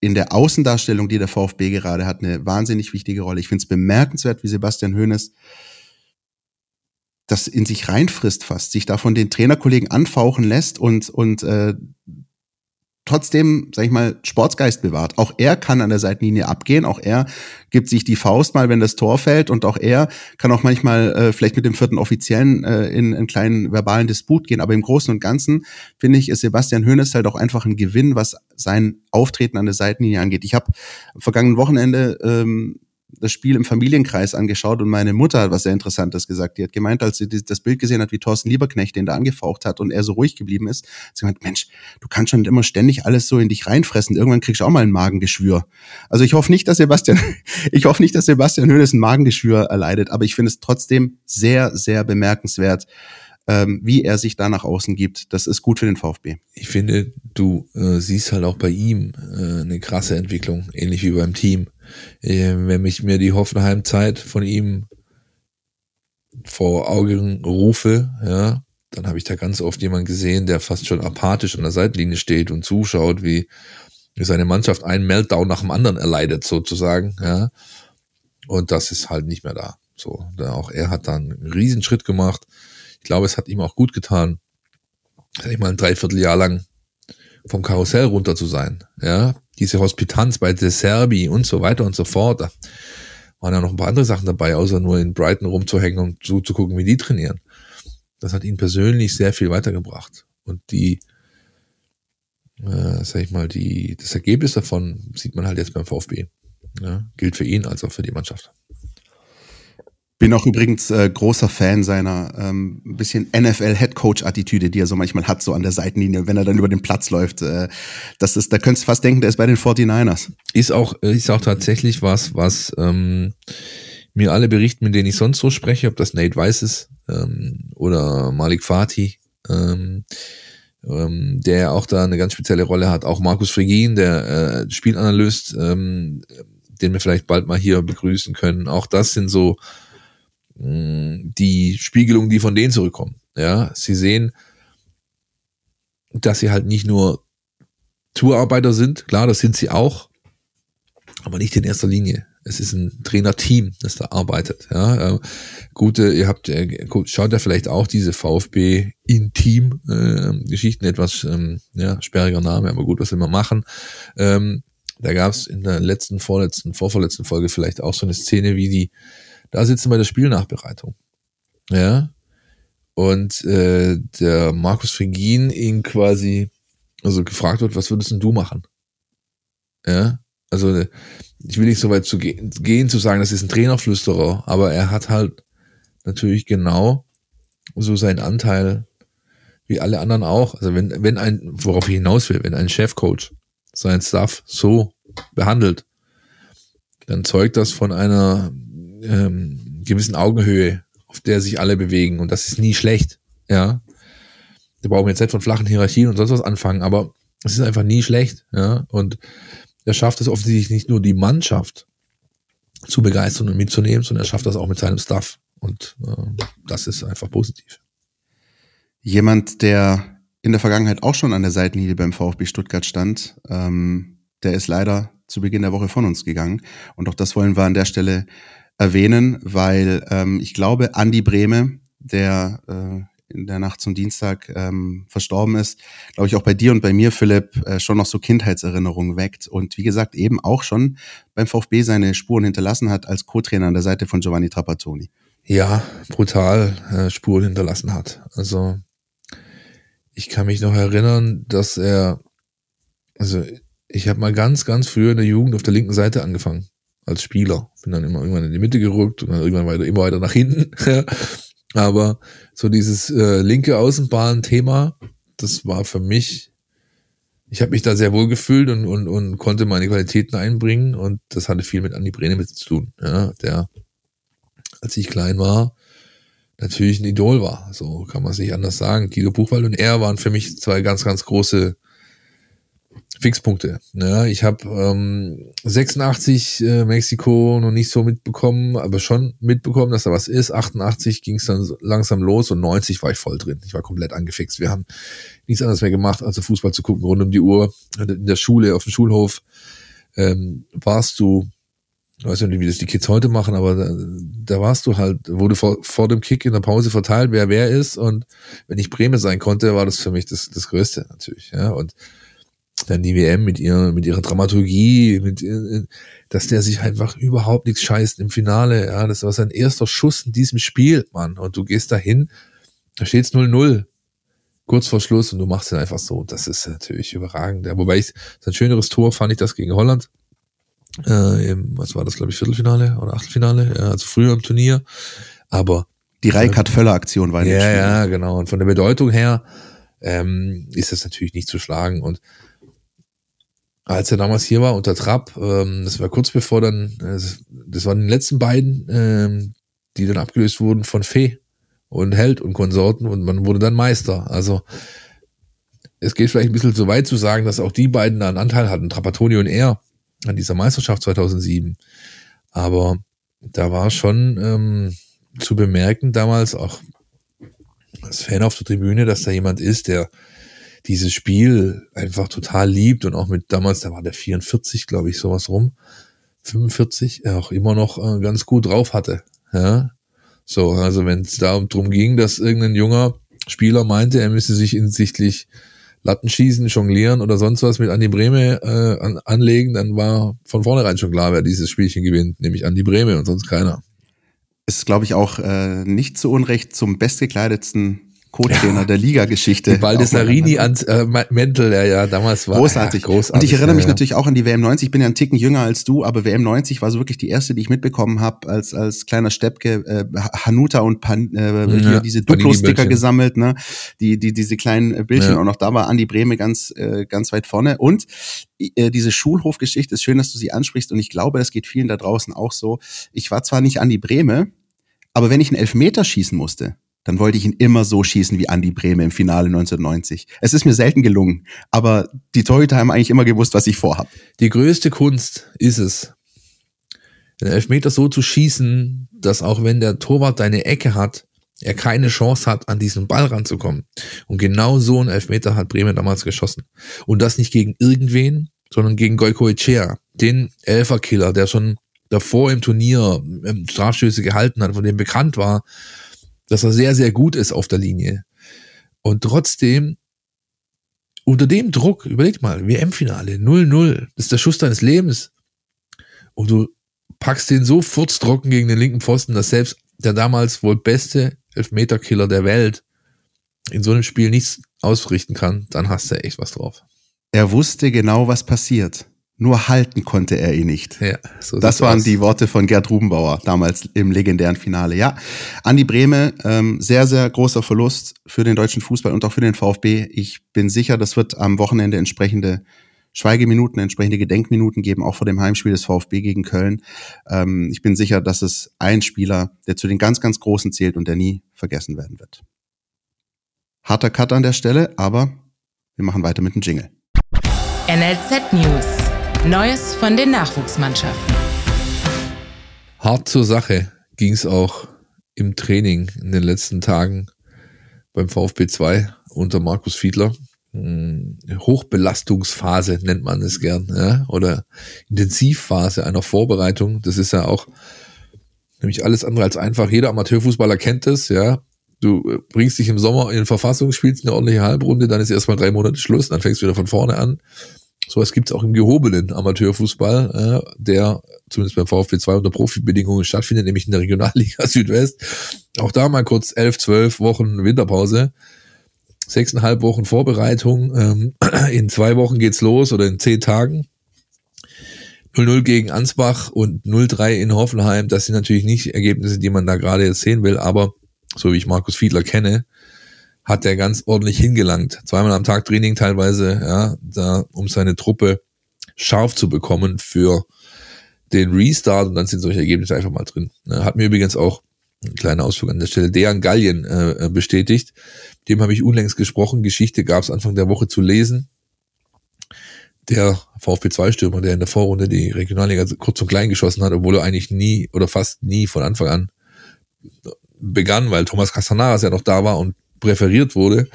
S3: in der Außendarstellung, die der VfB gerade hat, eine wahnsinnig wichtige Rolle. Ich finde es bemerkenswert, wie Sebastian Hoeneß das in sich reinfrisst fast, sich da von den Trainerkollegen anfauchen lässt und, und äh, trotzdem, sag ich mal, Sportsgeist bewahrt. Auch er kann an der Seitenlinie abgehen, auch er gibt sich die Faust mal, wenn das Tor fällt und auch er kann auch manchmal äh, vielleicht mit dem vierten Offiziellen äh, in einen kleinen verbalen Disput gehen. Aber im Großen und Ganzen, finde ich, ist Sebastian Hoeneß halt auch einfach ein Gewinn, was sein Auftreten an der Seitenlinie angeht. Ich habe am vergangenen Wochenende ähm, das Spiel im Familienkreis angeschaut und meine Mutter hat was sehr Interessantes gesagt. Die hat gemeint, als sie das Bild gesehen hat, wie Thorsten Lieberknecht den da angefaucht hat und er so ruhig geblieben ist, sie gemeint, Mensch, du kannst schon immer ständig alles so in dich reinfressen. Irgendwann kriegst du auch mal ein Magengeschwür. Also ich hoffe nicht, dass Sebastian, ich hoffe nicht, dass Sebastian Hoeneß ein Magengeschwür erleidet, aber ich finde es trotzdem sehr, sehr bemerkenswert, ähm, wie er sich da nach außen gibt. Das ist gut für den VfB.
S4: Ich finde, du äh, siehst halt auch bei ihm äh, eine krasse Entwicklung, ähnlich wie beim Team. Äh, wenn ich mir die Hoffenheim-Zeit von ihm vor Augen rufe, ja, dann habe ich da ganz oft jemanden gesehen, der fast schon apathisch an der Seitenlinie steht und zuschaut, wie, wie seine Mannschaft einen Meltdown nach dem anderen erleidet, sozusagen, ja. Und das ist halt nicht mehr da. So, da auch er hat dann einen Riesenschritt gemacht. Ich glaube, es hat ihm auch gut getan, sag ich mal, ein Dreivierteljahr lang vom Karussell runter zu sein. Ja, diese Hospitanz bei De Serbi und so weiter und so fort. Da waren ja noch ein paar andere Sachen dabei, außer nur in Brighton rumzuhängen und so zu gucken, wie die trainieren. Das hat ihn persönlich sehr viel weitergebracht. Und die, äh, sag ich mal, die, das Ergebnis davon sieht man halt jetzt beim VfB. Ja, gilt für ihn als auch für die Mannschaft.
S3: Bin auch übrigens äh, großer Fan seiner ähm, bisschen NFL-Headcoach-Attitüde, die er so manchmal hat, so an der Seitenlinie, wenn er dann über den Platz läuft. Äh, das ist, da könntest du fast denken, der ist bei den 49ers.
S4: Ist auch, ist auch tatsächlich was, was ähm, mir alle berichten, mit denen ich sonst so spreche, ob das Nate Weiss ist ähm, oder Malik Fatih, ähm, ähm, der auch da eine ganz spezielle Rolle hat. Auch Markus Fregin, der äh, Spielanalyst, ähm, den wir vielleicht bald mal hier begrüßen können. Auch das sind so die Spiegelungen, die von denen zurückkommen. Ja, sie sehen, dass sie halt nicht nur Tourarbeiter sind, klar, das sind sie auch, aber nicht in erster Linie. Es ist ein Trainerteam, das da arbeitet. Ja, äh, gute, ihr habt, äh, schaut ja vielleicht auch diese VfB Intim äh, etwas ähm, ja, sperriger Name, aber gut, was wir immer machen. Ähm, da gab es in der letzten, vorletzten, vorvorletzten Folge vielleicht auch so eine Szene, wie die da sitzen bei der Spielnachbereitung. Ja. Und äh, der Markus Fregin ihn quasi also gefragt wird, was würdest denn du machen? Ja. Also ich will nicht so weit zu gehen, gehen zu sagen, das ist ein Trainerflüsterer, aber er hat halt natürlich genau so seinen Anteil wie alle anderen auch. Also wenn, wenn ein, worauf ich hinaus will, wenn ein Chefcoach seinen Staff so behandelt, dann zeugt das von einer ähm, gewissen Augenhöhe, auf der sich alle bewegen. Und das ist nie schlecht. Ja. Da brauchen wir jetzt nicht von flachen Hierarchien und sonst was anfangen, aber es ist einfach nie schlecht. Ja. Und er schafft es offensichtlich nicht nur die Mannschaft zu begeistern und mitzunehmen, sondern er schafft das auch mit seinem Staff. Und äh, das ist einfach positiv.
S3: Jemand, der in der Vergangenheit auch schon an der Seitenlinie beim VfB Stuttgart stand, ähm, der ist leider zu Beginn der Woche von uns gegangen. Und auch das wollen wir an der Stelle erwähnen, weil ähm, ich glaube, Andi Brehme, der äh, in der Nacht zum Dienstag ähm, verstorben ist, glaube ich auch bei dir und bei mir, Philipp, äh, schon noch so Kindheitserinnerungen weckt und wie gesagt eben auch schon beim VfB seine Spuren hinterlassen hat als Co-Trainer an der Seite von Giovanni Trapattoni.
S4: Ja, brutal äh, Spuren hinterlassen hat. Also ich kann mich noch erinnern, dass er, also ich habe mal ganz, ganz früher in der Jugend auf der linken Seite angefangen als Spieler. Bin dann immer irgendwann in die Mitte gerückt und dann irgendwann weiter, immer weiter nach hinten. Aber so dieses äh, linke Außenbahn-Thema, das war für mich, ich habe mich da sehr wohl gefühlt und, und, und konnte meine Qualitäten einbringen und das hatte viel mit Andi Brene mit zu tun, ja, der, als ich klein war, natürlich ein Idol war. So kann man es nicht anders sagen. Guido Buchwald und er waren für mich zwei ganz, ganz große Fixpunkte. Ja, ich habe ähm, 86 äh, Mexiko noch nicht so mitbekommen, aber schon mitbekommen, dass da was ist. 88 ging es dann langsam los und 90 war ich voll drin. Ich war komplett angefixt. Wir haben nichts anderes mehr gemacht, als Fußball zu gucken, rund um die Uhr. In der Schule, auf dem Schulhof ähm, warst du, ich weiß nicht, wie das die Kids heute machen, aber da, da warst du halt, wurde vor, vor dem Kick in der Pause verteilt, wer wer ist. Und wenn ich Bremen sein konnte, war das für mich das, das Größte natürlich. Ja, und dann die WM mit ihrer, mit ihrer Dramaturgie, mit, dass der sich einfach überhaupt nichts scheißt im Finale. Ja, das war sein erster Schuss in diesem Spiel, Mann. Und du gehst dahin, da steht's 0-0. Kurz vor Schluss und du machst ihn einfach so. Das ist natürlich überragend. Ja, wobei ich, sein schöneres Tor fand ich das gegen Holland. Äh, im, was war das, glaube ich, Viertelfinale oder Achtelfinale, ja, also früher im Turnier. Aber
S3: die Reikart-Völler-Aktion war
S4: Ja, ja, genau. Und von der Bedeutung her ähm, ist das natürlich nicht zu schlagen. Und als er damals hier war unter Trapp, ähm, das war kurz bevor dann, äh, das waren die letzten beiden, ähm, die dann abgelöst wurden von Fee und Held und Konsorten und man wurde dann Meister. Also es geht vielleicht ein bisschen zu weit zu sagen, dass auch die beiden da einen Anteil hatten, Trapattoni und er, an dieser Meisterschaft 2007. Aber da war schon ähm, zu bemerken damals auch als Fan auf der Tribüne, dass da jemand ist, der dieses Spiel einfach total liebt und auch mit damals, da war der 44, glaube ich, sowas rum, 45, er auch immer noch äh, ganz gut drauf hatte. Ja, so, also wenn es da drum ging, dass irgendein junger Spieler meinte, er müsse sich hinsichtlich Lattenschießen, Jonglieren oder sonst was mit Andi Breme äh, an, anlegen, dann war von vornherein schon klar, wer dieses Spielchen gewinnt, nämlich Andi Breme und sonst keiner.
S3: Ist, glaube ich, auch äh, nicht zu Unrecht zum bestgekleidetsten Co-Trainer ja. der Liga-Geschichte.
S4: Baldessarini ans äh, Mäntel, der ja damals war.
S3: Großartig. Ja, großartig. Und ich erinnere mich ja, natürlich auch an die WM 90. Ich bin ja einen Ticken jünger als du, aber WM 90 war so wirklich die erste, die ich mitbekommen habe als als kleiner Steppke. Äh, Hanuta und Pan, äh, diese Duplo-Sticker gesammelt, ne? Die die diese kleinen Bildchen. Und auch da war Andi Breme ganz äh, ganz weit vorne. Und äh, diese Schulhofgeschichte ist schön, dass du sie ansprichst. Und ich glaube, das geht vielen da draußen auch so. Ich war zwar nicht Andi Breme, aber wenn ich einen Elfmeter schießen musste, dann wollte ich ihn immer so schießen wie Andy Brehme im Finale 1990. Es ist mir selten gelungen, aber die Torhüter haben eigentlich immer gewusst, was ich vorhab.
S4: Die größte Kunst ist es, den Elfmeter so zu schießen, dass auch wenn der Torwart deine Ecke hat, er keine Chance hat, an diesen Ball ranzukommen. Und genau so einen Elfmeter hat Bremen damals geschossen. Und das nicht gegen irgendwen, sondern gegen Goiko Echea, den Elferkiller, der schon davor im Turnier ähm, Strafstöße gehalten hat, von dem bekannt war, dass er sehr, sehr gut ist auf der Linie. Und trotzdem, unter dem Druck, überleg mal, WM-Finale, 0-0, das ist der Schuss deines Lebens. Und du packst den so furztrocken gegen den linken Pfosten, dass selbst der damals wohl beste Elfmeterkiller der Welt in so einem Spiel nichts ausrichten kann, dann hast du echt was drauf.
S3: Er wusste genau, was passiert. Nur halten konnte er ihn nicht. Ja, so das waren aus. die Worte von Gerd Rubenbauer damals im legendären Finale. Ja, Andi Brehme, ähm, sehr, sehr großer Verlust für den deutschen Fußball und auch für den VfB. Ich bin sicher, das wird am Wochenende entsprechende Schweigeminuten, entsprechende Gedenkminuten geben, auch vor dem Heimspiel des VfB gegen Köln. Ähm, ich bin sicher, dass es ein Spieler, der zu den ganz, ganz Großen zählt und der nie vergessen werden wird. Harter Cut an der Stelle, aber wir machen weiter mit dem Jingle.
S1: NLZ News. Neues von den Nachwuchsmannschaften.
S4: Hart zur Sache ging es auch im Training in den letzten Tagen beim VfB 2 unter Markus Fiedler. Hm, Hochbelastungsphase nennt man es gern, ja? oder Intensivphase einer Vorbereitung. Das ist ja auch nämlich alles andere als einfach. Jeder Amateurfußballer kennt es, ja. Du bringst dich im Sommer in Verfassung, spielst eine ordentliche Halbrunde, dann ist erstmal drei Monate Schluss, dann fängst du wieder von vorne an. Sowas gibt es auch im gehobenen Amateurfußball, äh, der zumindest beim VfB 2 unter Profibedingungen stattfindet, nämlich in der Regionalliga Südwest. Auch da mal kurz elf, zwölf Wochen Winterpause. Sechseinhalb Wochen Vorbereitung. Ähm, in zwei Wochen geht's los oder in zehn Tagen. 0-0 gegen Ansbach und 0-3 in Hoffenheim. Das sind natürlich nicht Ergebnisse, die man da gerade jetzt sehen will, aber so wie ich Markus Fiedler kenne, hat er ganz ordentlich hingelangt. Zweimal am Tag Training teilweise, ja, da, um seine Truppe scharf zu bekommen für den Restart und dann sind solche Ergebnisse einfach mal drin. Hat mir übrigens auch ein kleiner Ausflug an der Stelle Dejan Gallien äh, bestätigt. Dem habe ich unlängst gesprochen. Geschichte gab es Anfang der Woche zu lesen. Der VfB-2-Stürmer, der in der Vorrunde die Regionalliga kurz und klein geschossen hat, obwohl er eigentlich nie oder fast nie von Anfang an begann, weil Thomas Castanaras ja noch da war und präferiert wurde.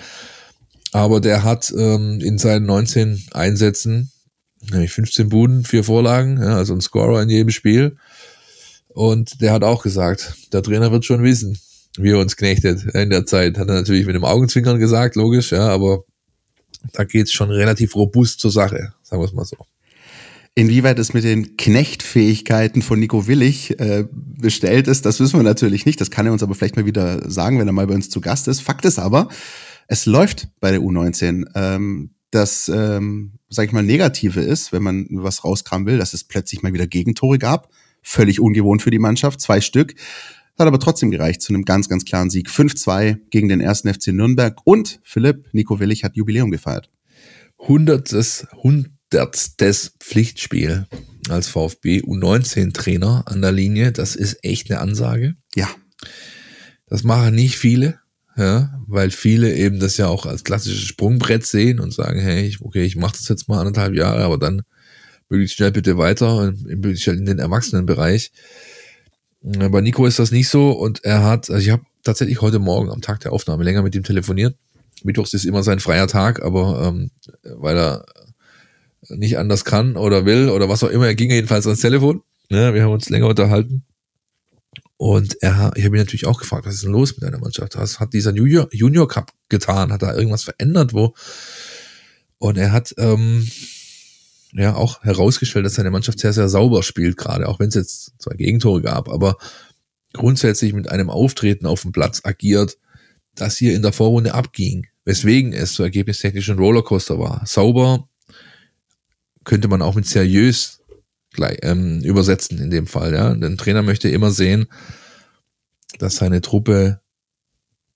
S4: Aber der hat ähm, in seinen 19 Einsätzen nämlich 15 Buden, vier Vorlagen, ja, also ein Scorer in jedem Spiel. Und der hat auch gesagt, der Trainer wird schon wissen, wie er uns knechtet in der Zeit. Hat er natürlich mit dem Augenzwinkern gesagt, logisch, ja, aber da geht's schon relativ robust zur Sache, sagen wir es mal so.
S3: Inwieweit es mit den Knechtfähigkeiten von Nico Willig äh, bestellt ist, das wissen wir natürlich nicht. Das kann er uns aber vielleicht mal wieder sagen, wenn er mal bei uns zu Gast ist. Fakt ist aber, es läuft bei der U19. Ähm, das, ähm, sag ich mal, Negative ist, wenn man was rauskramen will, dass es plötzlich mal wieder Gegentore gab. Völlig ungewohnt für die Mannschaft, zwei Stück. Hat aber trotzdem gereicht zu einem ganz, ganz klaren Sieg. 5-2 gegen den ersten FC Nürnberg und Philipp Nico Willig hat Jubiläum gefeiert.
S4: 100. 100 das, das Pflichtspiel als VfB U19-Trainer an der Linie, das ist echt eine Ansage.
S3: Ja.
S4: Das machen nicht viele, ja, weil viele eben das ja auch als klassisches Sprungbrett sehen und sagen, hey, okay, ich mache das jetzt mal anderthalb Jahre, aber dann möglichst schnell bitte weiter, möglichst schnell in den Erwachsenenbereich. Bei Nico ist das nicht so und er hat, also ich habe tatsächlich heute Morgen am Tag der Aufnahme länger mit ihm telefoniert. Mittwochs ist immer sein freier Tag, aber ähm, weil er nicht anders kann oder will oder was auch immer. Er ging jedenfalls ans Telefon. Ja, wir haben uns länger unterhalten. Und er, ich habe ihn natürlich auch gefragt, was ist denn los mit deiner Mannschaft? Was hat dieser Junior, Junior Cup getan? Hat da irgendwas verändert, wo Und er hat ähm, ja auch herausgestellt, dass seine Mannschaft sehr, sehr sauber spielt, gerade auch wenn es jetzt zwei Gegentore gab, aber grundsätzlich mit einem Auftreten auf dem Platz agiert, das hier in der Vorrunde abging, weswegen es so ergebnistechnisch ein Rollercoaster war. Sauber könnte man auch mit seriös gleich, ähm, übersetzen in dem Fall. Ja, der Trainer möchte immer sehen, dass seine Truppe,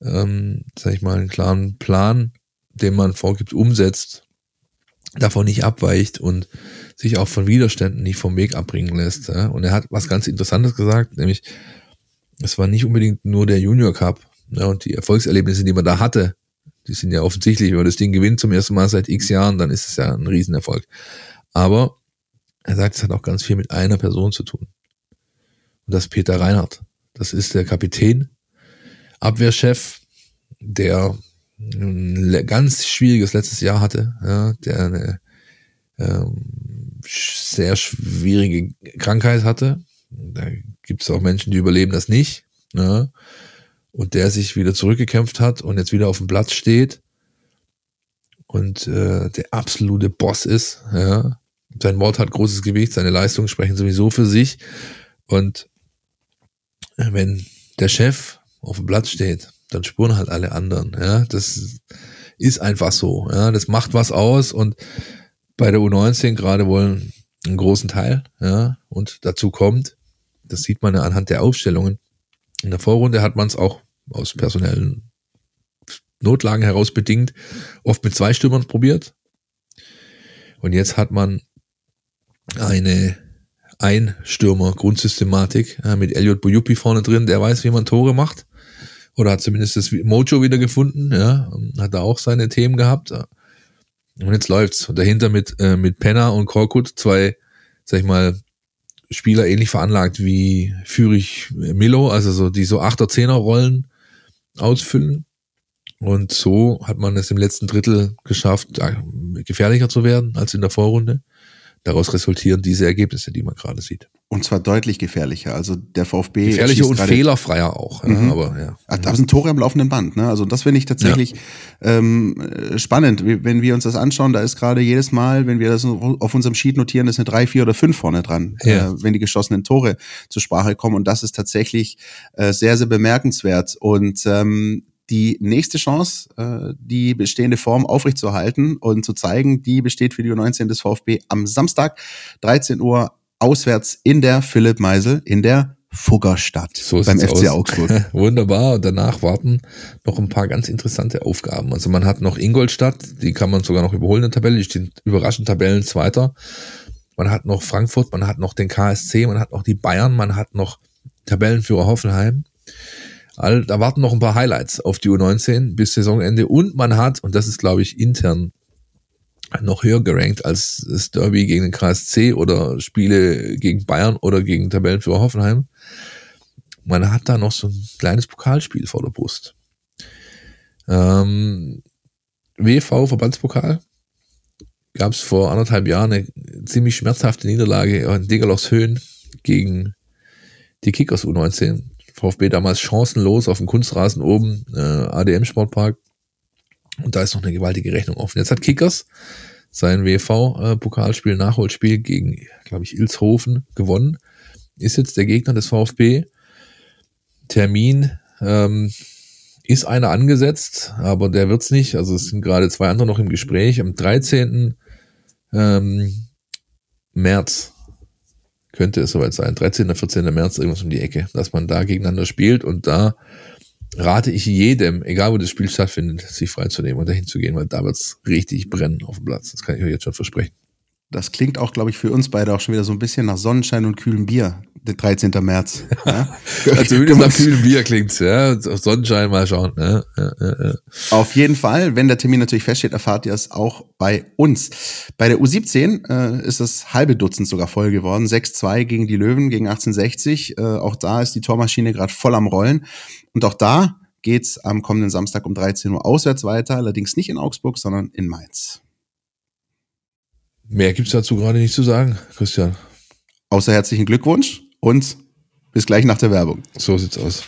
S4: ähm, sag ich mal, einen klaren Plan, den man vorgibt, umsetzt, davon nicht abweicht und sich auch von Widerständen nicht vom Weg abbringen lässt. Ja? Und er hat was ganz Interessantes gesagt, nämlich es war nicht unbedingt nur der Junior Cup ja, und die Erfolgserlebnisse, die man da hatte, die sind ja offensichtlich, wenn man das Ding gewinnt zum ersten Mal seit x Jahren, dann ist es ja ein Riesenerfolg. Aber er sagt, es hat auch ganz viel mit einer Person zu tun. Und das ist Peter Reinhardt. Das ist der Kapitän, Abwehrchef, der ein ganz schwieriges letztes Jahr hatte, ja, der eine ähm, sehr schwierige Krankheit hatte. Da gibt es auch Menschen, die überleben das nicht. Ja, und der sich wieder zurückgekämpft hat und jetzt wieder auf dem Platz steht und äh, der absolute Boss ist. Ja. Sein Wort hat großes Gewicht, seine Leistungen sprechen sowieso für sich. Und wenn der Chef auf dem Platz steht, dann spuren halt alle anderen. Ja, das ist einfach so. Ja, das macht was aus und bei der U19 gerade wollen einen großen Teil. Ja, und dazu kommt, das sieht man ja anhand der Aufstellungen. In der Vorrunde hat man es auch aus personellen Notlagen heraus bedingt oft mit zwei Stürmern probiert. Und jetzt hat man eine Einstürmer-Grundsystematik ja, mit Elliot Boyupi vorne drin, der weiß, wie man Tore macht. Oder hat zumindest das Mojo wieder gefunden, ja, hat da auch seine Themen gehabt. Und jetzt läuft's. Und dahinter mit, äh, mit Penner und Korkut zwei, sag ich mal, Spieler ähnlich veranlagt wie Fürich Milo, also so die so Achter, Zehner Rollen ausfüllen. Und so hat man es im letzten Drittel geschafft, gefährlicher zu werden als in der Vorrunde daraus resultieren diese Ergebnisse, die man gerade sieht.
S3: Und zwar deutlich gefährlicher. Also der VfB.
S4: Gefährlicher und fehlerfreier auch. Mhm. Ja, aber ja.
S3: Da sind Tore am laufenden Band. Ne? Also das finde ich tatsächlich ja. ähm, spannend. Wenn wir uns das anschauen, da ist gerade jedes Mal, wenn wir das auf unserem Sheet notieren, ist eine drei, vier oder fünf vorne dran, ja. äh, wenn die geschossenen Tore zur Sprache kommen. Und das ist tatsächlich äh, sehr, sehr bemerkenswert. Und ähm, die nächste Chance, äh, die bestehende Form aufrechtzuerhalten und zu zeigen, die besteht für die U19 des VfB am Samstag, 13 Uhr auswärts in der Philipp Meisel in der Fuggerstadt
S4: so beim FC aus. Augsburg. Wunderbar. Und danach warten noch ein paar ganz interessante Aufgaben. Also man hat noch Ingolstadt, die kann man sogar noch überholen in der Tabelle, die stehen überraschend Tabellen Zweiter. Man hat noch Frankfurt, man hat noch den KSC, man hat noch die Bayern, man hat noch Tabellenführer Hoffenheim. All, da warten noch ein paar Highlights auf die U19 bis Saisonende und man hat, und das ist glaube ich intern noch höher gerankt als das Derby gegen den KSC oder Spiele gegen Bayern oder gegen Tabellenführer Hoffenheim. Man hat da noch so ein kleines Pokalspiel vor der Brust. Ähm, WV Verbandspokal gab es vor anderthalb Jahren eine ziemlich schmerzhafte Niederlage in Degerlochs Höhen gegen die Kickers U19. VfB damals chancenlos auf dem Kunstrasen oben, äh, ADM Sportpark. Und da ist noch eine gewaltige Rechnung offen. Jetzt hat Kickers sein WV-Pokalspiel, äh, Nachholspiel gegen, glaube ich, Ilshofen gewonnen. Ist jetzt der Gegner des VfB. Termin ähm, ist einer angesetzt, aber der wird's nicht. Also es sind gerade zwei andere noch im Gespräch. Am 13. Ähm, März könnte es soweit sein. 13. 14. März, irgendwas um die Ecke, dass man da gegeneinander spielt und da rate ich jedem, egal wo das Spiel stattfindet, sich freizunehmen und dahin zu gehen, weil da wird's richtig brennen auf dem Platz. Das kann ich euch jetzt schon versprechen.
S3: Das klingt auch, glaube ich, für uns beide auch schon wieder so ein bisschen nach Sonnenschein und kühlem Bier, der 13. März.
S4: Ja? also zumindest nach kühlem Bier klingt's, ja. Sonnenschein mal schauen. Ja, ja,
S3: ja, Auf jeden Fall, wenn der Termin natürlich feststeht, erfahrt ihr es auch bei uns. Bei der U17 äh, ist das halbe Dutzend sogar voll geworden. 6-2 gegen die Löwen, gegen 1860. Äh, auch da ist die Tormaschine gerade voll am Rollen. Und auch da geht's am kommenden Samstag um 13 Uhr auswärts weiter, allerdings nicht in Augsburg, sondern in Mainz.
S4: Mehr gibt's dazu gerade nicht zu sagen, Christian.
S3: Außer herzlichen Glückwunsch und bis gleich nach der Werbung.
S4: So sieht's aus.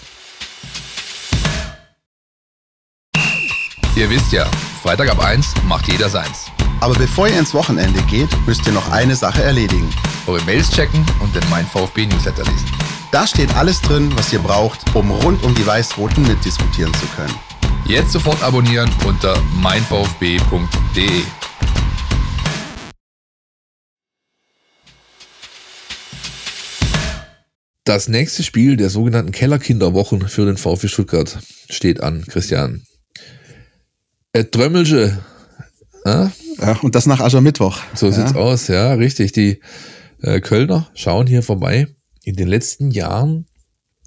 S7: Ihr wisst ja, Freitag ab 1 macht jeder seins.
S3: Aber bevor ihr ins Wochenende geht, müsst ihr noch eine Sache erledigen.
S4: Eure Mails checken und den Mein VfB Newsletter lesen.
S3: Da steht alles drin, was ihr braucht, um rund um die Weiß-Roten mitdiskutieren zu können.
S4: Jetzt sofort abonnieren unter meinvfb.de. Das nächste Spiel der sogenannten Kellerkinderwochen für den VfB Stuttgart steht an, Christian. Et Drömmelsche.
S3: Ja, und das nach Aschermittwoch.
S4: So sieht's ja. aus, ja, richtig. Die äh, Kölner schauen hier vorbei. In den letzten Jahren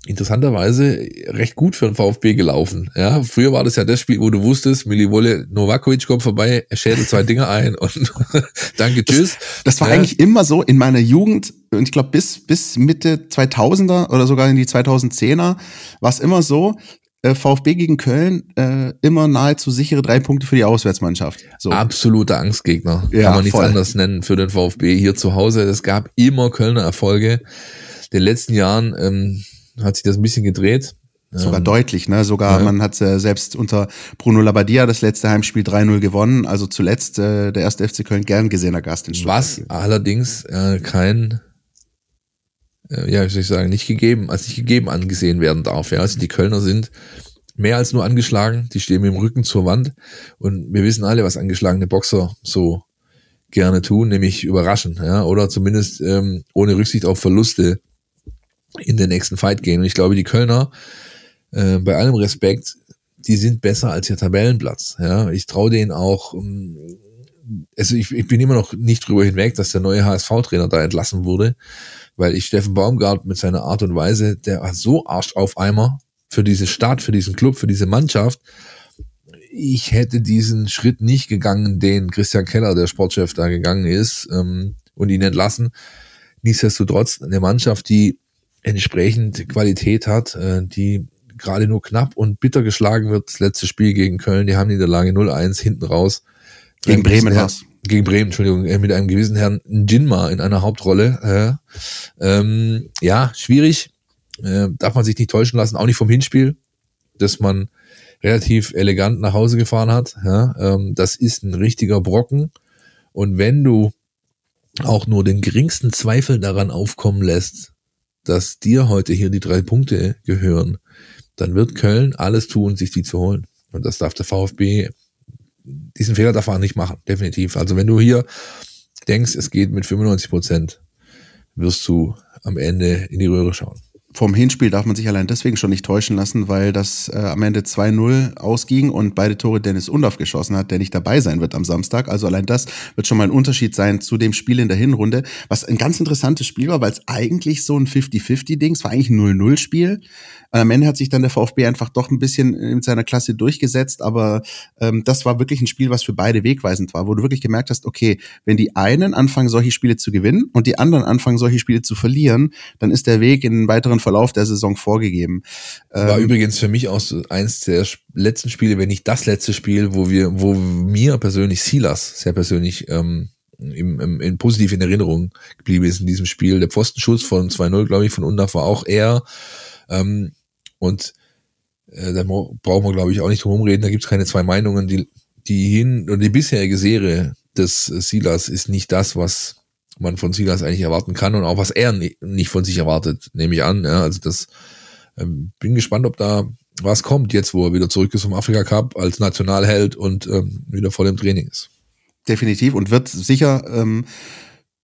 S4: interessanterweise recht gut für den VfB gelaufen. Ja, früher war das ja das Spiel, wo du wusstest, Milivoje Novakovic kommt vorbei, er schädelt zwei Dinge ein und danke, tschüss.
S3: Das, das war ja. eigentlich immer so in meiner Jugend und ich glaube bis, bis Mitte 2000er oder sogar in die 2010er war es immer so, äh, VfB gegen Köln äh, immer nahezu sichere drei Punkte für die Auswärtsmannschaft.
S4: So. Absoluter Angstgegner. Ja, Kann man nichts voll. anderes nennen für den VfB hier zu Hause. Es gab immer Kölner Erfolge. In den letzten Jahren ähm, hat sich das ein bisschen gedreht.
S3: Sogar ähm, deutlich, ne? Sogar ja. man hat äh, selbst unter Bruno Labbadia das letzte Heimspiel 3-0 gewonnen. Also zuletzt äh, der erste FC Köln gern gesehener Gast in
S4: Stuttgart. Was allerdings äh, kein, äh, ja, wie soll ich sagen, nicht gegeben, als nicht gegeben angesehen werden darf. Ja, also die Kölner sind mehr als nur angeschlagen. Die stehen mit dem Rücken zur Wand und wir wissen alle, was angeschlagene Boxer so gerne tun, nämlich überraschen, ja, oder zumindest ähm, ohne Rücksicht auf Verluste in den nächsten Fight gehen. Und ich glaube, die Kölner, äh, bei allem Respekt, die sind besser als ihr Tabellenplatz. Ja, ich traue denen auch. Ähm, also ich, ich bin immer noch nicht drüber hinweg, dass der neue HSV-Trainer da entlassen wurde, weil ich Steffen Baumgart mit seiner Art und Weise, der war so Arsch auf Eimer für diese Stadt, für diesen Club, für diese Mannschaft. Ich hätte diesen Schritt nicht gegangen, den Christian Keller, der Sportchef, da gegangen ist ähm, und ihn entlassen. Nichtsdestotrotz eine Mannschaft, die entsprechend Qualität hat, äh, die gerade nur knapp und bitter geschlagen wird. Das letzte Spiel gegen Köln, die haben Niederlage 0-1 hinten raus.
S3: Gegen Bremen was?
S4: Gegen Bremen, Entschuldigung, äh, mit einem gewissen Herrn Jinma in einer Hauptrolle. Äh, ähm, ja, schwierig. Äh, darf man sich nicht täuschen lassen, auch nicht vom Hinspiel, dass man relativ elegant nach Hause gefahren hat. Ja, ähm, das ist ein richtiger Brocken. Und wenn du auch nur den geringsten Zweifel daran aufkommen lässt, dass dir heute hier die drei Punkte gehören, dann wird Köln alles tun, sich die zu holen. Und das darf der VfB, diesen Fehler darf er nicht machen, definitiv. Also wenn du hier denkst, es geht mit 95 Prozent, wirst du am Ende in die Röhre schauen
S3: vom Hinspiel darf man sich allein deswegen schon nicht täuschen lassen, weil das äh, am Ende 2-0 ausging und beide Tore Dennis Undorf geschossen hat, der nicht dabei sein wird am Samstag. Also allein das wird schon mal ein Unterschied sein zu dem Spiel in der Hinrunde, was ein ganz interessantes Spiel war, weil es eigentlich so ein 50-50-Ding, es war eigentlich ein 0-0-Spiel. Am Ende hat sich dann der VfB einfach doch ein bisschen in seiner Klasse durchgesetzt, aber ähm, das war wirklich ein Spiel, was für beide wegweisend war, wo du wirklich gemerkt hast, okay, wenn die einen anfangen, solche Spiele zu gewinnen und die anderen anfangen, solche Spiele zu verlieren, dann ist der Weg in einen weiteren Verlauf der Saison vorgegeben.
S4: War ähm, übrigens für mich auch so eins der letzten Spiele, wenn nicht das letzte Spiel, wo wir, wo mir persönlich Silas sehr persönlich ähm, im, im, in positiv in Erinnerung geblieben ist in diesem Spiel. Der Pfostenschuss von 2-0, glaube ich, von Undaf war auch eher ähm, und äh, da brauchen wir, glaube ich, auch nicht drum reden. Da gibt es keine zwei Meinungen. Die, die hin oder die bisherige Serie des Silas ist nicht das, was man von Silas eigentlich erwarten kann und auch was er nicht von sich erwartet, nehme ich an. Ja, also das ähm, bin gespannt, ob da was kommt jetzt, wo er wieder zurück ist vom Afrika Cup als Nationalheld und ähm, wieder voll im Training ist.
S3: Definitiv und wird sicher ähm,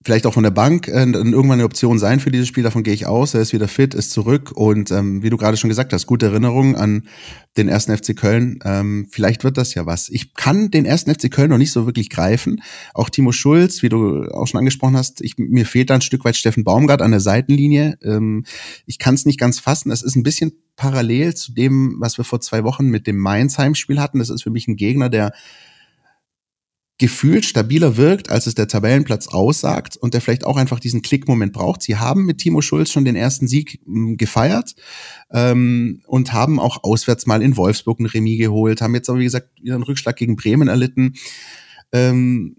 S3: vielleicht auch von der Bank äh, irgendwann eine Option sein für dieses Spiel. Davon gehe ich aus. Er ist wieder fit, ist zurück und ähm, wie du gerade schon gesagt hast, gute Erinnerungen an den ersten FC Köln. Ähm, vielleicht wird das ja was. Ich kann den ersten FC Köln noch nicht so wirklich greifen. Auch Timo Schulz, wie du auch schon angesprochen hast, ich, mir fehlt da ein Stück weit Steffen Baumgart an der Seitenlinie. Ähm, ich kann es nicht ganz fassen. Es ist ein bisschen parallel zu dem, was wir vor zwei Wochen mit dem Mainz-Heimspiel hatten. Das ist für mich ein Gegner, der gefühlt stabiler wirkt, als es der Tabellenplatz aussagt und der vielleicht auch einfach diesen Klickmoment braucht. Sie haben mit Timo Schulz schon den ersten Sieg hm, gefeiert ähm, und haben auch auswärts mal in Wolfsburg ein Remis geholt, haben jetzt aber, wie gesagt, wieder einen Rückschlag gegen Bremen erlitten. Ähm,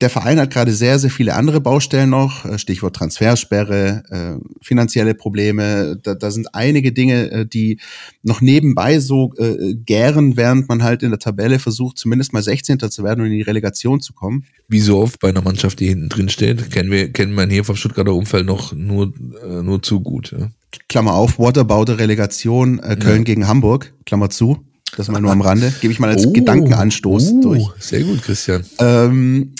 S3: der Verein hat gerade sehr, sehr viele andere Baustellen noch, äh, Stichwort Transfersperre, äh, finanzielle Probleme. Da, da sind einige Dinge, äh, die noch nebenbei so äh, gären, während man halt in der Tabelle versucht, zumindest mal 16. zu werden und in die Relegation zu kommen.
S4: Wie so oft bei einer Mannschaft, die hinten drin steht, kennen wir, kennen man hier vom Stuttgarter Umfeld noch nur, äh, nur zu gut. Ja.
S3: Klammer auf, Waterbout Relegation, äh, Köln ja. gegen Hamburg, Klammer zu. Das mal nur am Rande. Gebe ich mal als oh, Gedankenanstoß oh, durch.
S4: Sehr gut, Christian.
S3: Ähm,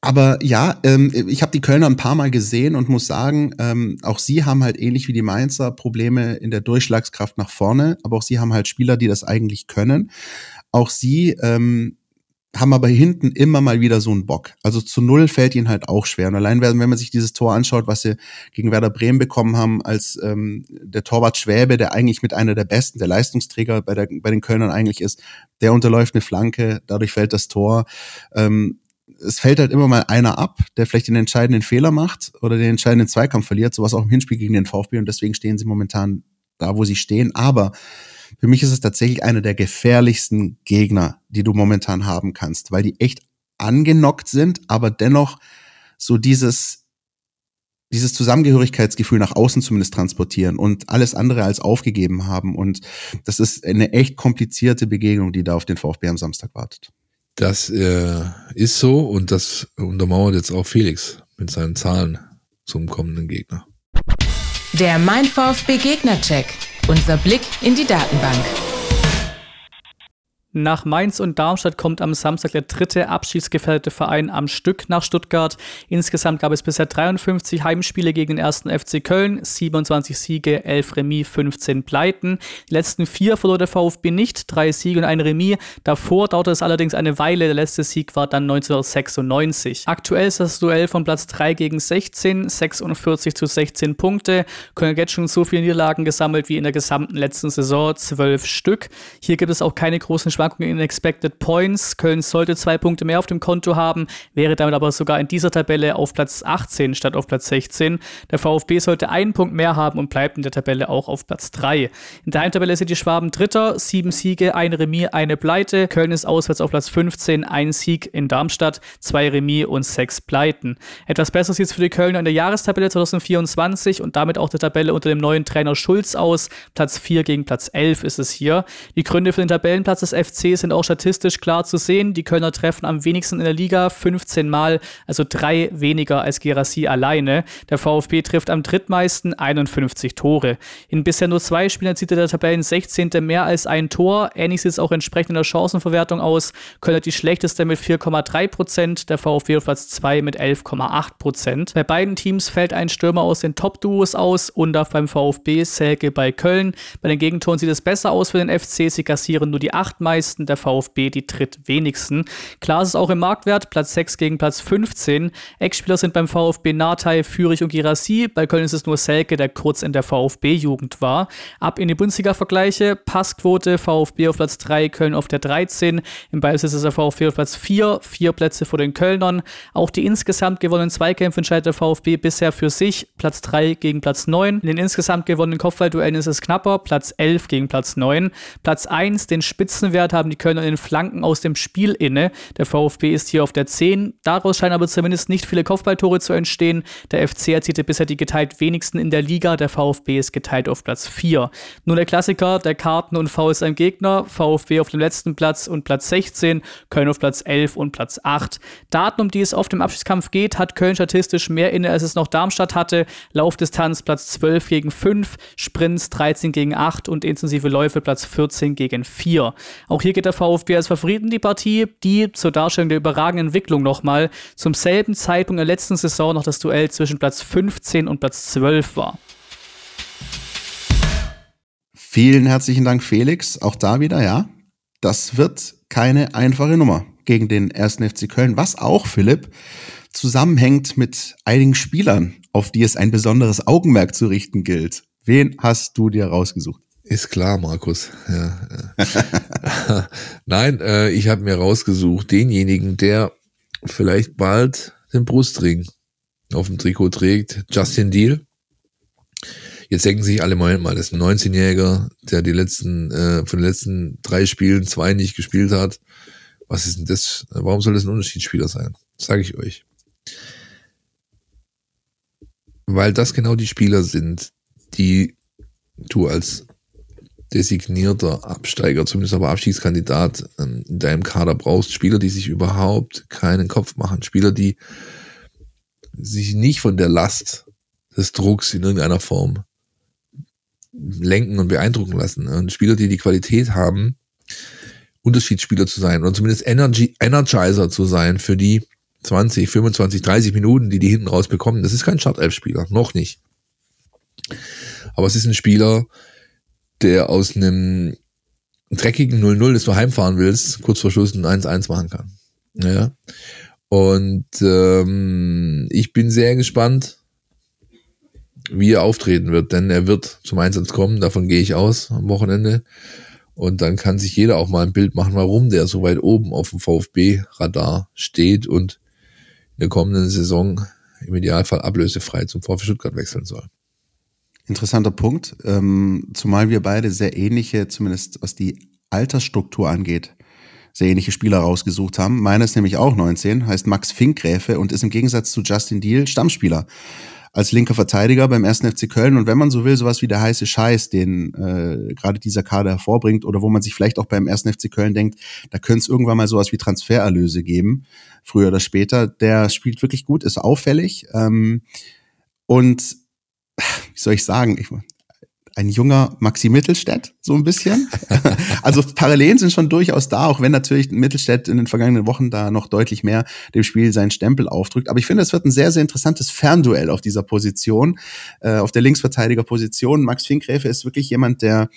S3: aber ja, ähm, ich habe die Kölner ein paar Mal gesehen und muss sagen, ähm, auch sie haben halt ähnlich wie die Mainzer Probleme in der Durchschlagskraft nach vorne, aber auch sie haben halt Spieler, die das eigentlich können. Auch sie ähm, haben aber hinten immer mal wieder so einen Bock. Also zu Null fällt ihnen halt auch schwer. Und allein wenn man sich dieses Tor anschaut, was sie gegen Werder Bremen bekommen haben, als ähm, der Torwart Schwäbe, der eigentlich mit einer der besten, der Leistungsträger bei, der, bei den Kölnern eigentlich ist, der unterläuft eine Flanke, dadurch fällt das Tor. Ähm, es fällt halt immer mal einer ab, der vielleicht den entscheidenden Fehler macht oder den entscheidenden Zweikampf verliert, sowas auch im Hinspiel gegen den VfB und deswegen stehen sie momentan da, wo sie stehen. Aber für mich ist es tatsächlich einer der gefährlichsten Gegner, die du momentan haben kannst, weil die echt angenockt sind, aber dennoch so dieses, dieses Zusammengehörigkeitsgefühl nach außen zumindest transportieren und alles andere als aufgegeben haben. Und das ist eine echt komplizierte Begegnung, die da auf den VfB am Samstag wartet.
S4: Das äh, ist so und das untermauert jetzt auch Felix mit seinen Zahlen zum kommenden Gegner.
S1: Der Mein VfB Gegner-Check. Unser Blick in die Datenbank.
S5: Nach Mainz und Darmstadt kommt am Samstag der dritte abschiedsgefährdete Verein am Stück nach Stuttgart. Insgesamt gab es bisher 53 Heimspiele gegen den ersten FC Köln, 27 Siege, 11 Remis, 15 Pleiten. Die letzten vier verlor der VfB nicht, drei Siege und ein Remis. Davor dauerte es allerdings eine Weile, der letzte Sieg war dann 1996. Aktuell ist das Duell von Platz 3 gegen 16, 46 zu 16 Punkte. Köln hat jetzt schon so viele Niederlagen gesammelt wie in der gesamten letzten Saison, 12 Stück. Hier gibt es auch keine großen Schwankungen in Expected Points. Köln sollte zwei Punkte mehr auf dem Konto haben, wäre damit aber sogar in dieser Tabelle auf Platz 18 statt auf Platz 16. Der VfB sollte einen Punkt mehr haben und bleibt in der Tabelle auch auf Platz 3. In der Tabelle sind die Schwaben Dritter, sieben Siege, ein Remis, eine Pleite. Köln ist auswärts auf Platz 15, ein Sieg in Darmstadt, zwei Remis und sechs Pleiten. Etwas besser sieht es für die Kölner in der Jahrestabelle 2024 und damit auch der Tabelle unter dem neuen Trainer Schulz aus. Platz 4 gegen Platz 11 ist es hier. Die Gründe für den Tabellenplatz des FC sind auch statistisch klar zu sehen. Die Kölner treffen am wenigsten in der Liga, 15 Mal, also drei weniger als Gerassi alleine. Der VfB trifft am drittmeisten 51 Tore. In bisher nur zwei Spielen zieht der Tabellen 16. mehr als ein Tor. Ähnlich sieht es auch entsprechend in der Chancenverwertung aus. Köln hat die schlechteste mit 4,3 Prozent, der VfB auf Platz 2 mit 11,8 Prozent. Bei beiden Teams fällt ein Stürmer aus den Top-Duos aus und auch beim VfB Selke bei Köln. Bei den Gegentoren sieht es besser aus für den FC. Sie kassieren nur die acht meisten meisten, der VfB die drittwenigsten. Klar ist es auch im Marktwert, Platz 6 gegen Platz 15. Ex-Spieler sind beim VfB Natei, Fürich und Girassi. Bei Köln ist es nur Selke, der kurz in der VfB-Jugend war. Ab in die Bundesliga-Vergleiche. Passquote, VfB auf Platz 3, Köln auf der 13. Im Ballbesitz ist der VfB auf Platz 4, vier Plätze vor den Kölnern. Auch die insgesamt gewonnenen Zweikämpfe entscheidet der VfB bisher für sich. Platz 3 gegen Platz 9. In den insgesamt gewonnenen Kopfballduellen ist es knapper. Platz 11 gegen Platz 9. Platz 1, den Spitzenwert haben die Kölner in den Flanken aus dem Spiel inne. Der VfB ist hier auf der 10. Daraus scheinen aber zumindest nicht viele Kopfballtore zu entstehen. Der FC erzielte bisher die geteilt wenigsten in der Liga. Der VfB ist geteilt auf Platz 4. Nur der Klassiker, der Karten und Fouls am Gegner. VfB auf dem letzten Platz und Platz 16. Köln auf Platz 11 und Platz 8. Daten, um die es auf dem Abschiedskampf geht, hat Köln statistisch mehr inne, als es noch Darmstadt hatte. Laufdistanz Platz 12 gegen 5, Sprints 13 gegen 8 und intensive Läufe Platz 14 gegen 4. Auch hier geht der VfB als Favoriten die Partie, die zur Darstellung der überragenden Entwicklung nochmal zum selben Zeitpunkt der letzten Saison noch das Duell zwischen Platz 15 und Platz 12 war.
S3: Vielen herzlichen Dank, Felix. Auch da wieder, ja. Das wird keine einfache Nummer gegen den ersten FC Köln, was auch, Philipp, zusammenhängt mit einigen Spielern, auf die es ein besonderes Augenmerk zu richten gilt. Wen hast du dir rausgesucht?
S4: Ist klar, Markus. Ja. Nein, äh, ich habe mir rausgesucht, denjenigen, der vielleicht bald den Brustring auf dem Trikot trägt, Justin Deal. Jetzt denken sich alle mal, mal, das ist ein 19-Jähriger, der die letzten, äh, von den letzten drei Spielen zwei nicht gespielt hat. Was ist denn das? Warum soll das ein Unterschiedsspieler sein? Sage ich euch. Weil das genau die Spieler sind, die du als designierter Absteiger, zumindest aber Abstiegskandidat ähm, in deinem Kader brauchst. Spieler, die sich überhaupt keinen Kopf machen. Spieler, die sich nicht von der Last des Drucks in irgendeiner Form lenken und beeindrucken lassen. Und Spieler, die die Qualität haben, Unterschiedsspieler zu sein oder zumindest Energy, Energizer zu sein für die 20, 25, 30 Minuten, die die hinten raus bekommen. Das ist kein Startelf-Spieler, noch nicht. Aber es ist ein Spieler, der aus einem dreckigen 0-0, das du heimfahren willst, kurz vor Schluss ein 1-1 machen kann. Ja. Und ähm, ich bin sehr gespannt, wie er auftreten wird, denn er wird zum Einsatz kommen, davon gehe ich aus am Wochenende. Und dann kann sich jeder auch mal ein Bild machen, warum der so weit oben auf dem VfB-Radar steht und in der kommenden Saison im Idealfall ablösefrei zum VfB Stuttgart wechseln soll.
S3: Interessanter Punkt, ähm, zumal wir beide sehr ähnliche, zumindest was die Altersstruktur angeht, sehr ähnliche Spieler rausgesucht haben. Meiner ist nämlich auch 19, heißt Max Finkgräfe und ist im Gegensatz zu Justin Deal Stammspieler als linker Verteidiger beim 1. FC Köln und wenn man so will, sowas wie der heiße Scheiß, den äh, gerade dieser Kader hervorbringt oder wo man sich vielleicht auch beim 1. FC Köln denkt, da könnte es irgendwann mal sowas wie Transfererlöse geben, früher oder später, der spielt wirklich gut, ist auffällig ähm, und wie soll ich sagen, ich, ein junger Maxi Mittelstädt, so ein bisschen. also Parallelen sind schon durchaus da, auch wenn natürlich Mittelstädt in den vergangenen Wochen da noch deutlich mehr dem Spiel seinen Stempel aufdrückt. Aber ich finde, es wird ein sehr, sehr interessantes Fernduell auf dieser Position, äh, auf der Linksverteidigerposition. Max Finkgräfe ist wirklich jemand, der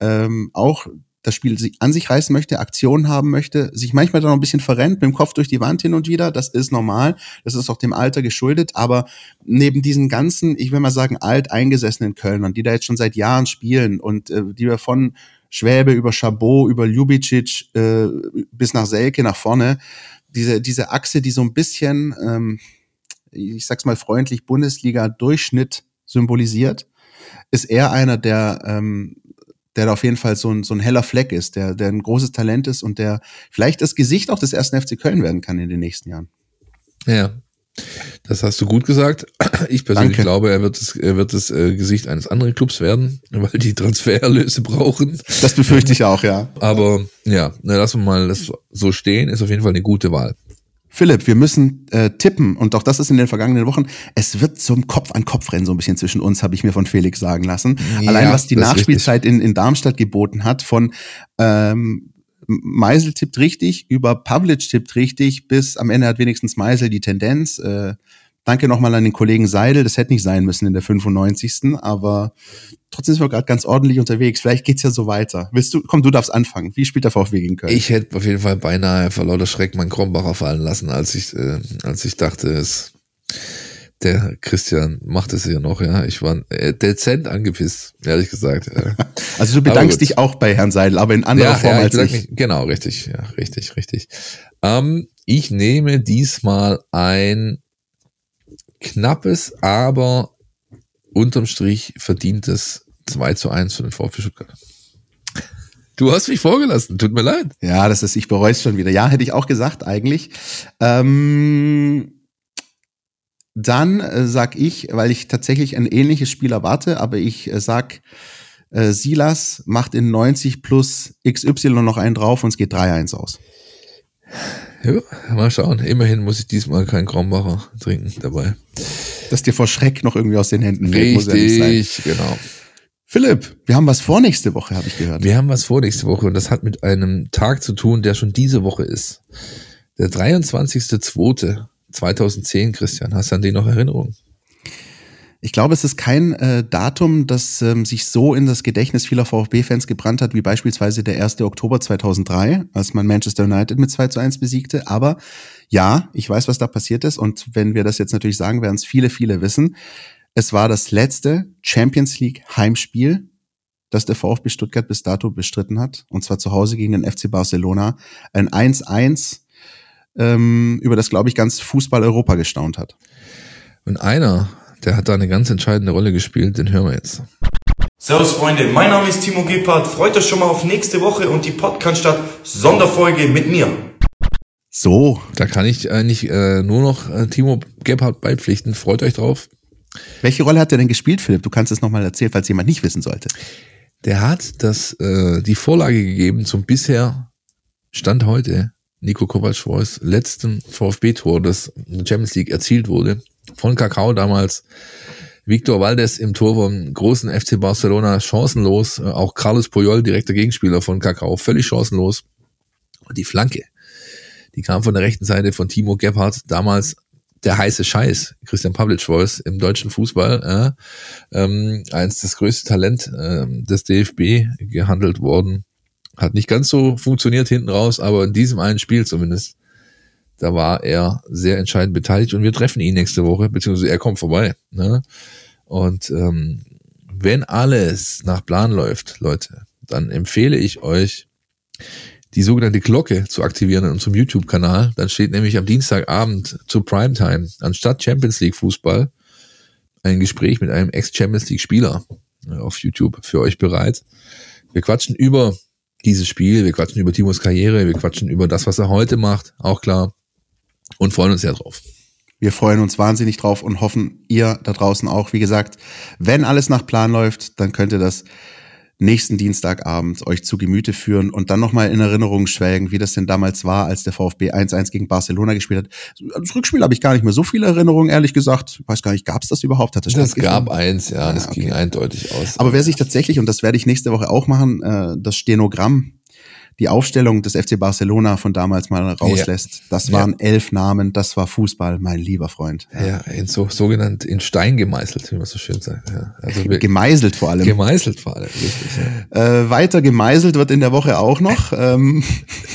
S3: ähm, auch das Spiel an sich reißen möchte, Aktionen haben möchte, sich manchmal dann noch ein bisschen verrennt, mit dem Kopf durch die Wand hin und wieder. Das ist normal. Das ist auch dem Alter geschuldet. Aber neben diesen ganzen, ich will mal sagen, alt eingesessenen Kölnern, die da jetzt schon seit Jahren spielen und äh, die wir von Schwäbe über Chabot, über Ljubicic äh, bis nach Selke nach vorne, diese, diese Achse, die so ein bisschen, ähm, ich sag's mal freundlich, Bundesliga-Durchschnitt symbolisiert, ist er einer, der ähm, der da auf jeden Fall so ein, so ein heller Fleck ist, der, der ein großes Talent ist und der vielleicht das Gesicht auch des ersten FC Köln werden kann in den nächsten Jahren.
S4: Ja, das hast du gut gesagt. Ich persönlich Danke. glaube, er wird das, er wird das äh, Gesicht eines anderen Clubs werden, weil die Transfererlöse brauchen.
S3: Das befürchte ich auch, ja.
S4: Aber ja, na, lassen wir mal das so stehen, ist auf jeden Fall eine gute Wahl.
S3: Philipp, wir müssen äh, tippen und auch das ist in den vergangenen Wochen. Es wird zum Kopf-an-Kopf-Rennen so ein bisschen zwischen uns, habe ich mir von Felix sagen lassen. Ja, Allein was die Nachspielzeit in, in Darmstadt geboten hat, von ähm, Meisel tippt richtig, über Pavlic tippt richtig, bis am Ende hat wenigstens Meisel die Tendenz. Äh, Danke nochmal an den Kollegen Seidel. Das hätte nicht sein müssen in der 95. Aber trotzdem sind wir gerade ganz ordentlich unterwegs. Vielleicht geht's ja so weiter. Willst du, komm, du darfst anfangen. Wie spielt der VfB gegen Köln?
S4: Ich hätte auf jeden Fall beinahe vor lauter Schreck meinen Krombacher fallen lassen, als ich, äh, als ich dachte, es, der Christian macht es ja noch, ja. Ich war äh, dezent angepisst, ehrlich gesagt.
S3: also du bedankst dich auch bei Herrn Seidel, aber in anderer ja, Form ja, als ich. Mich,
S4: genau, richtig, ja, richtig, richtig. Ähm, ich nehme diesmal ein knappes, aber unterm Strich verdientes 2 zu 1 für den VfB Stuttgart. Du hast mich vorgelassen, tut mir leid.
S3: Ja, das ist, ich bereue es schon wieder. Ja, hätte ich auch gesagt, eigentlich. Ähm, dann äh, sag ich, weil ich tatsächlich ein ähnliches Spiel erwarte, aber ich äh, sag, äh, Silas macht in 90 plus XY noch einen drauf und es geht 3-1 aus.
S4: Ja, mal schauen. Immerhin muss ich diesmal keinen Kronbacher trinken dabei.
S3: Dass dir vor Schreck noch irgendwie aus den Händen
S4: fällt. Richtig, ja genau.
S3: Philipp, wir haben was vor nächste Woche, habe ich gehört.
S4: Wir haben was vor nächste Woche und das hat mit einem Tag zu tun, der schon diese Woche ist. Der 23.02.2010, Christian. Hast du an den noch Erinnerungen?
S3: Ich glaube, es ist kein äh, Datum, das ähm, sich so in das Gedächtnis vieler VfB-Fans gebrannt hat, wie beispielsweise der 1. Oktober 2003, als man Manchester United mit 2 zu 1 besiegte. Aber ja, ich weiß, was da passiert ist. Und wenn wir das jetzt natürlich sagen, werden es viele, viele wissen. Es war das letzte Champions League Heimspiel, das der VfB Stuttgart bis dato bestritten hat. Und zwar zu Hause gegen den FC Barcelona. Ein 1-1, ähm, über das, glaube ich, ganz Fußball-Europa gestaunt hat.
S4: Und einer der hat da eine ganz entscheidende Rolle gespielt, den hören wir jetzt.
S7: Servus Freunde, mein Name ist Timo Gebhardt. Freut euch schon mal auf nächste Woche und die Podcast Sonderfolge mit mir.
S3: So.
S4: Da kann ich eigentlich äh, nur noch äh, Timo Gebhardt beipflichten. Freut euch drauf.
S3: Welche Rolle hat er denn gespielt, Philipp? Du kannst es nochmal erzählen, falls jemand nicht wissen sollte.
S4: Der hat das, äh, die Vorlage gegeben zum bisher Stand heute Nico Kovac-Voice letzten VfB-Tor, das in der Champions League erzielt wurde. Von Kakao damals. Victor Valdes im Tor vom großen FC Barcelona chancenlos. Äh, Auch Carlos Puyol, direkter Gegenspieler von Kakao, völlig chancenlos. Und die Flanke, die kam von der rechten Seite von Timo Gebhardt, damals der heiße Scheiß, Christian Pavlic Voice im deutschen Fußball, äh, ähm, eins das größte Talent äh, des DFB gehandelt worden. Hat nicht ganz so funktioniert hinten raus, aber in diesem einen Spiel zumindest, da war er sehr entscheidend beteiligt und wir treffen ihn nächste Woche, beziehungsweise er kommt vorbei. Ne? Und ähm, wenn alles nach Plan läuft, Leute, dann empfehle ich euch, die sogenannte Glocke zu aktivieren in unserem YouTube-Kanal. Dann steht nämlich am Dienstagabend zu Primetime anstatt Champions League Fußball ein Gespräch mit einem Ex-Champions League Spieler äh, auf YouTube für euch bereit. Wir quatschen über dieses Spiel, wir quatschen über Timos Karriere, wir quatschen über das, was er heute macht, auch klar, und freuen uns sehr drauf.
S3: Wir freuen uns wahnsinnig drauf und hoffen, ihr da draußen auch. Wie gesagt, wenn alles nach Plan läuft, dann könnt ihr das nächsten Dienstagabend euch zu Gemüte führen und dann nochmal in Erinnerung schwelgen, wie das denn damals war, als der VfB 1-1 gegen Barcelona gespielt hat. Das Rückspiel habe ich gar nicht mehr so viele Erinnerungen, ehrlich gesagt. Ich weiß gar nicht, gab es das überhaupt? Hat das,
S4: Das gab eins, ja, das
S3: Ja,
S4: ging
S3: okay.
S4: eindeutig aus.
S3: Aber wer sich tatsächlich, und das werde ich nächste Woche auch machen, äh, das Stenogramm, die Aufstellung des FC Barcelona von damals mal rauslässt, das
S4: Ja.
S3: waren elf Namen, das war Fußball, mein lieber Freund.
S4: ja, in so, sogenannt in Stein gemeißelt, wie man so schön sagt. Ja, also
S3: Gemeißelt vor allem.
S4: gemeißelt vor allem, richtig. Ja.
S3: Äh, weiter gemeißelt wird in der Woche auch noch. ähm,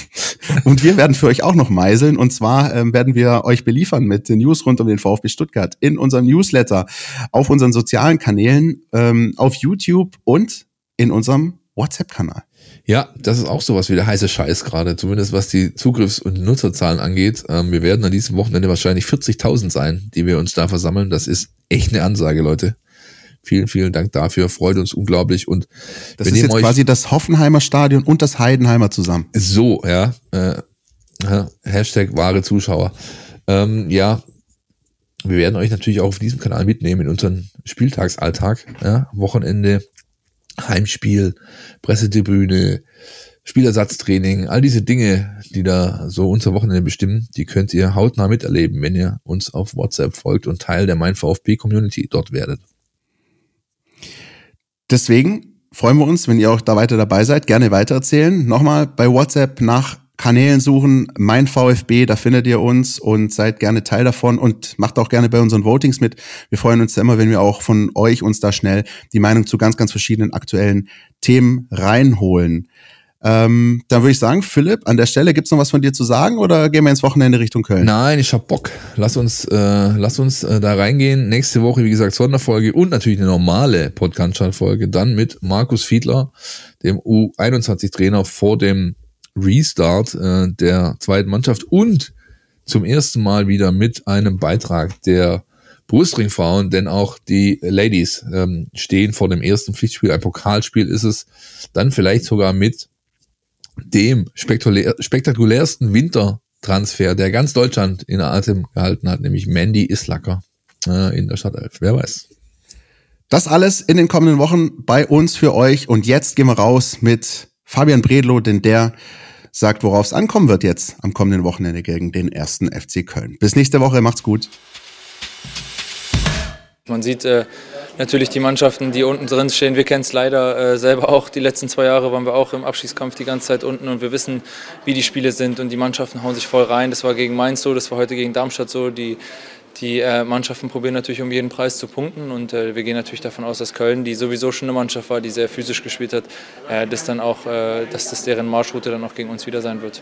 S3: und wir werden für euch auch noch meißeln. Und zwar ähm, werden wir euch beliefern mit den News rund um den VfB Stuttgart in unserem Newsletter, auf unseren sozialen Kanälen, ähm, auf YouTube und in unserem WhatsApp-Kanal.
S4: Ja, das ist auch sowas wie der heiße Scheiß gerade, zumindest was die Zugriffs- und Nutzerzahlen angeht. Ähm, wir werden an diesem Wochenende wahrscheinlich 40.000 sein, die wir uns da versammeln. Das ist echt eine Ansage, Leute. Vielen, vielen Dank dafür. Freut uns unglaublich. Und
S3: Das
S4: wir
S3: ist
S4: nehmen
S3: jetzt
S4: euch
S3: quasi das Hoffenheimer Stadion und das Heidenheimer zusammen.
S4: so, ja. Äh, Hashtag wahre Zuschauer. Ähm, ja, wir werden euch natürlich auch auf diesem Kanal mitnehmen in unseren Spieltagsalltag. Ja, Wochenende, Heimspiel, Pressetribüne, Spielersatztraining, all diese Dinge, die da so unser Wochenende bestimmen, die könnt ihr hautnah miterleben, wenn ihr uns auf WhatsApp folgt und Teil der Mein VfB Community dort werdet.
S3: Deswegen freuen wir uns, wenn ihr auch da weiter dabei seid. Gerne weitererzählen. Nochmal bei WhatsApp nach Kanälen suchen, mein VfB, da findet ihr uns und seid gerne Teil davon und macht auch gerne bei unseren Votings mit. Wir freuen uns da immer, wenn wir auch von euch uns da schnell die Meinung zu ganz, ganz verschiedenen aktuellen Themen reinholen. Ähm, dann würde ich sagen, Philipp, an der Stelle gibt's noch was von dir zu sagen oder gehen wir ins Wochenende Richtung Köln?
S4: Nein, ich hab Bock. Lass uns, äh, lass uns äh, da reingehen. Nächste Woche, wie gesagt, Sonderfolge und natürlich eine normale Podcast-Folge. Dann mit Markus Fiedler, dem U21-Trainer vor dem Restart äh, der zweiten Mannschaft und zum ersten Mal wieder mit einem Beitrag der Brustringfrauen, denn auch die Ladies ähm, stehen vor dem ersten Pflichtspiel. Ein Pokalspiel ist es. Dann vielleicht sogar mit dem spektakulär, spektakulärsten Wintertransfer, der ganz Deutschland in Atem gehalten hat, nämlich Mandy Islacker äh, in der Stadtelf. Wer weiß.
S3: Das alles in den kommenden Wochen bei uns für euch. Und jetzt gehen wir raus mit Fabian Bredlow, denn der sagt, worauf es ankommen wird jetzt am kommenden Wochenende gegen den ersten FC Köln. Bis nächste Woche, macht's gut.
S2: Man sieht äh, natürlich die Mannschaften, die unten drin stehen. Wir kennen es leider äh, selber auch. Die letzten zwei Jahre waren wir auch im Abstiegskampf die ganze Zeit unten und wir wissen, wie die Spiele sind und die Mannschaften hauen sich voll rein. Das war gegen Mainz so, das war heute gegen Darmstadt so. Die, die äh, Mannschaften probieren natürlich um jeden Preis zu punkten und äh, wir gehen natürlich davon aus, dass Köln, die sowieso schon eine Mannschaft war, die sehr physisch gespielt hat, äh, das dann auch, äh, dass das deren Marschroute dann auch gegen uns wieder sein wird.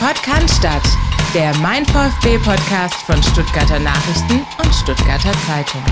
S1: Podcast. Der Mein VfB Podcast von Stuttgarter Nachrichten und Stuttgarter Zeitung.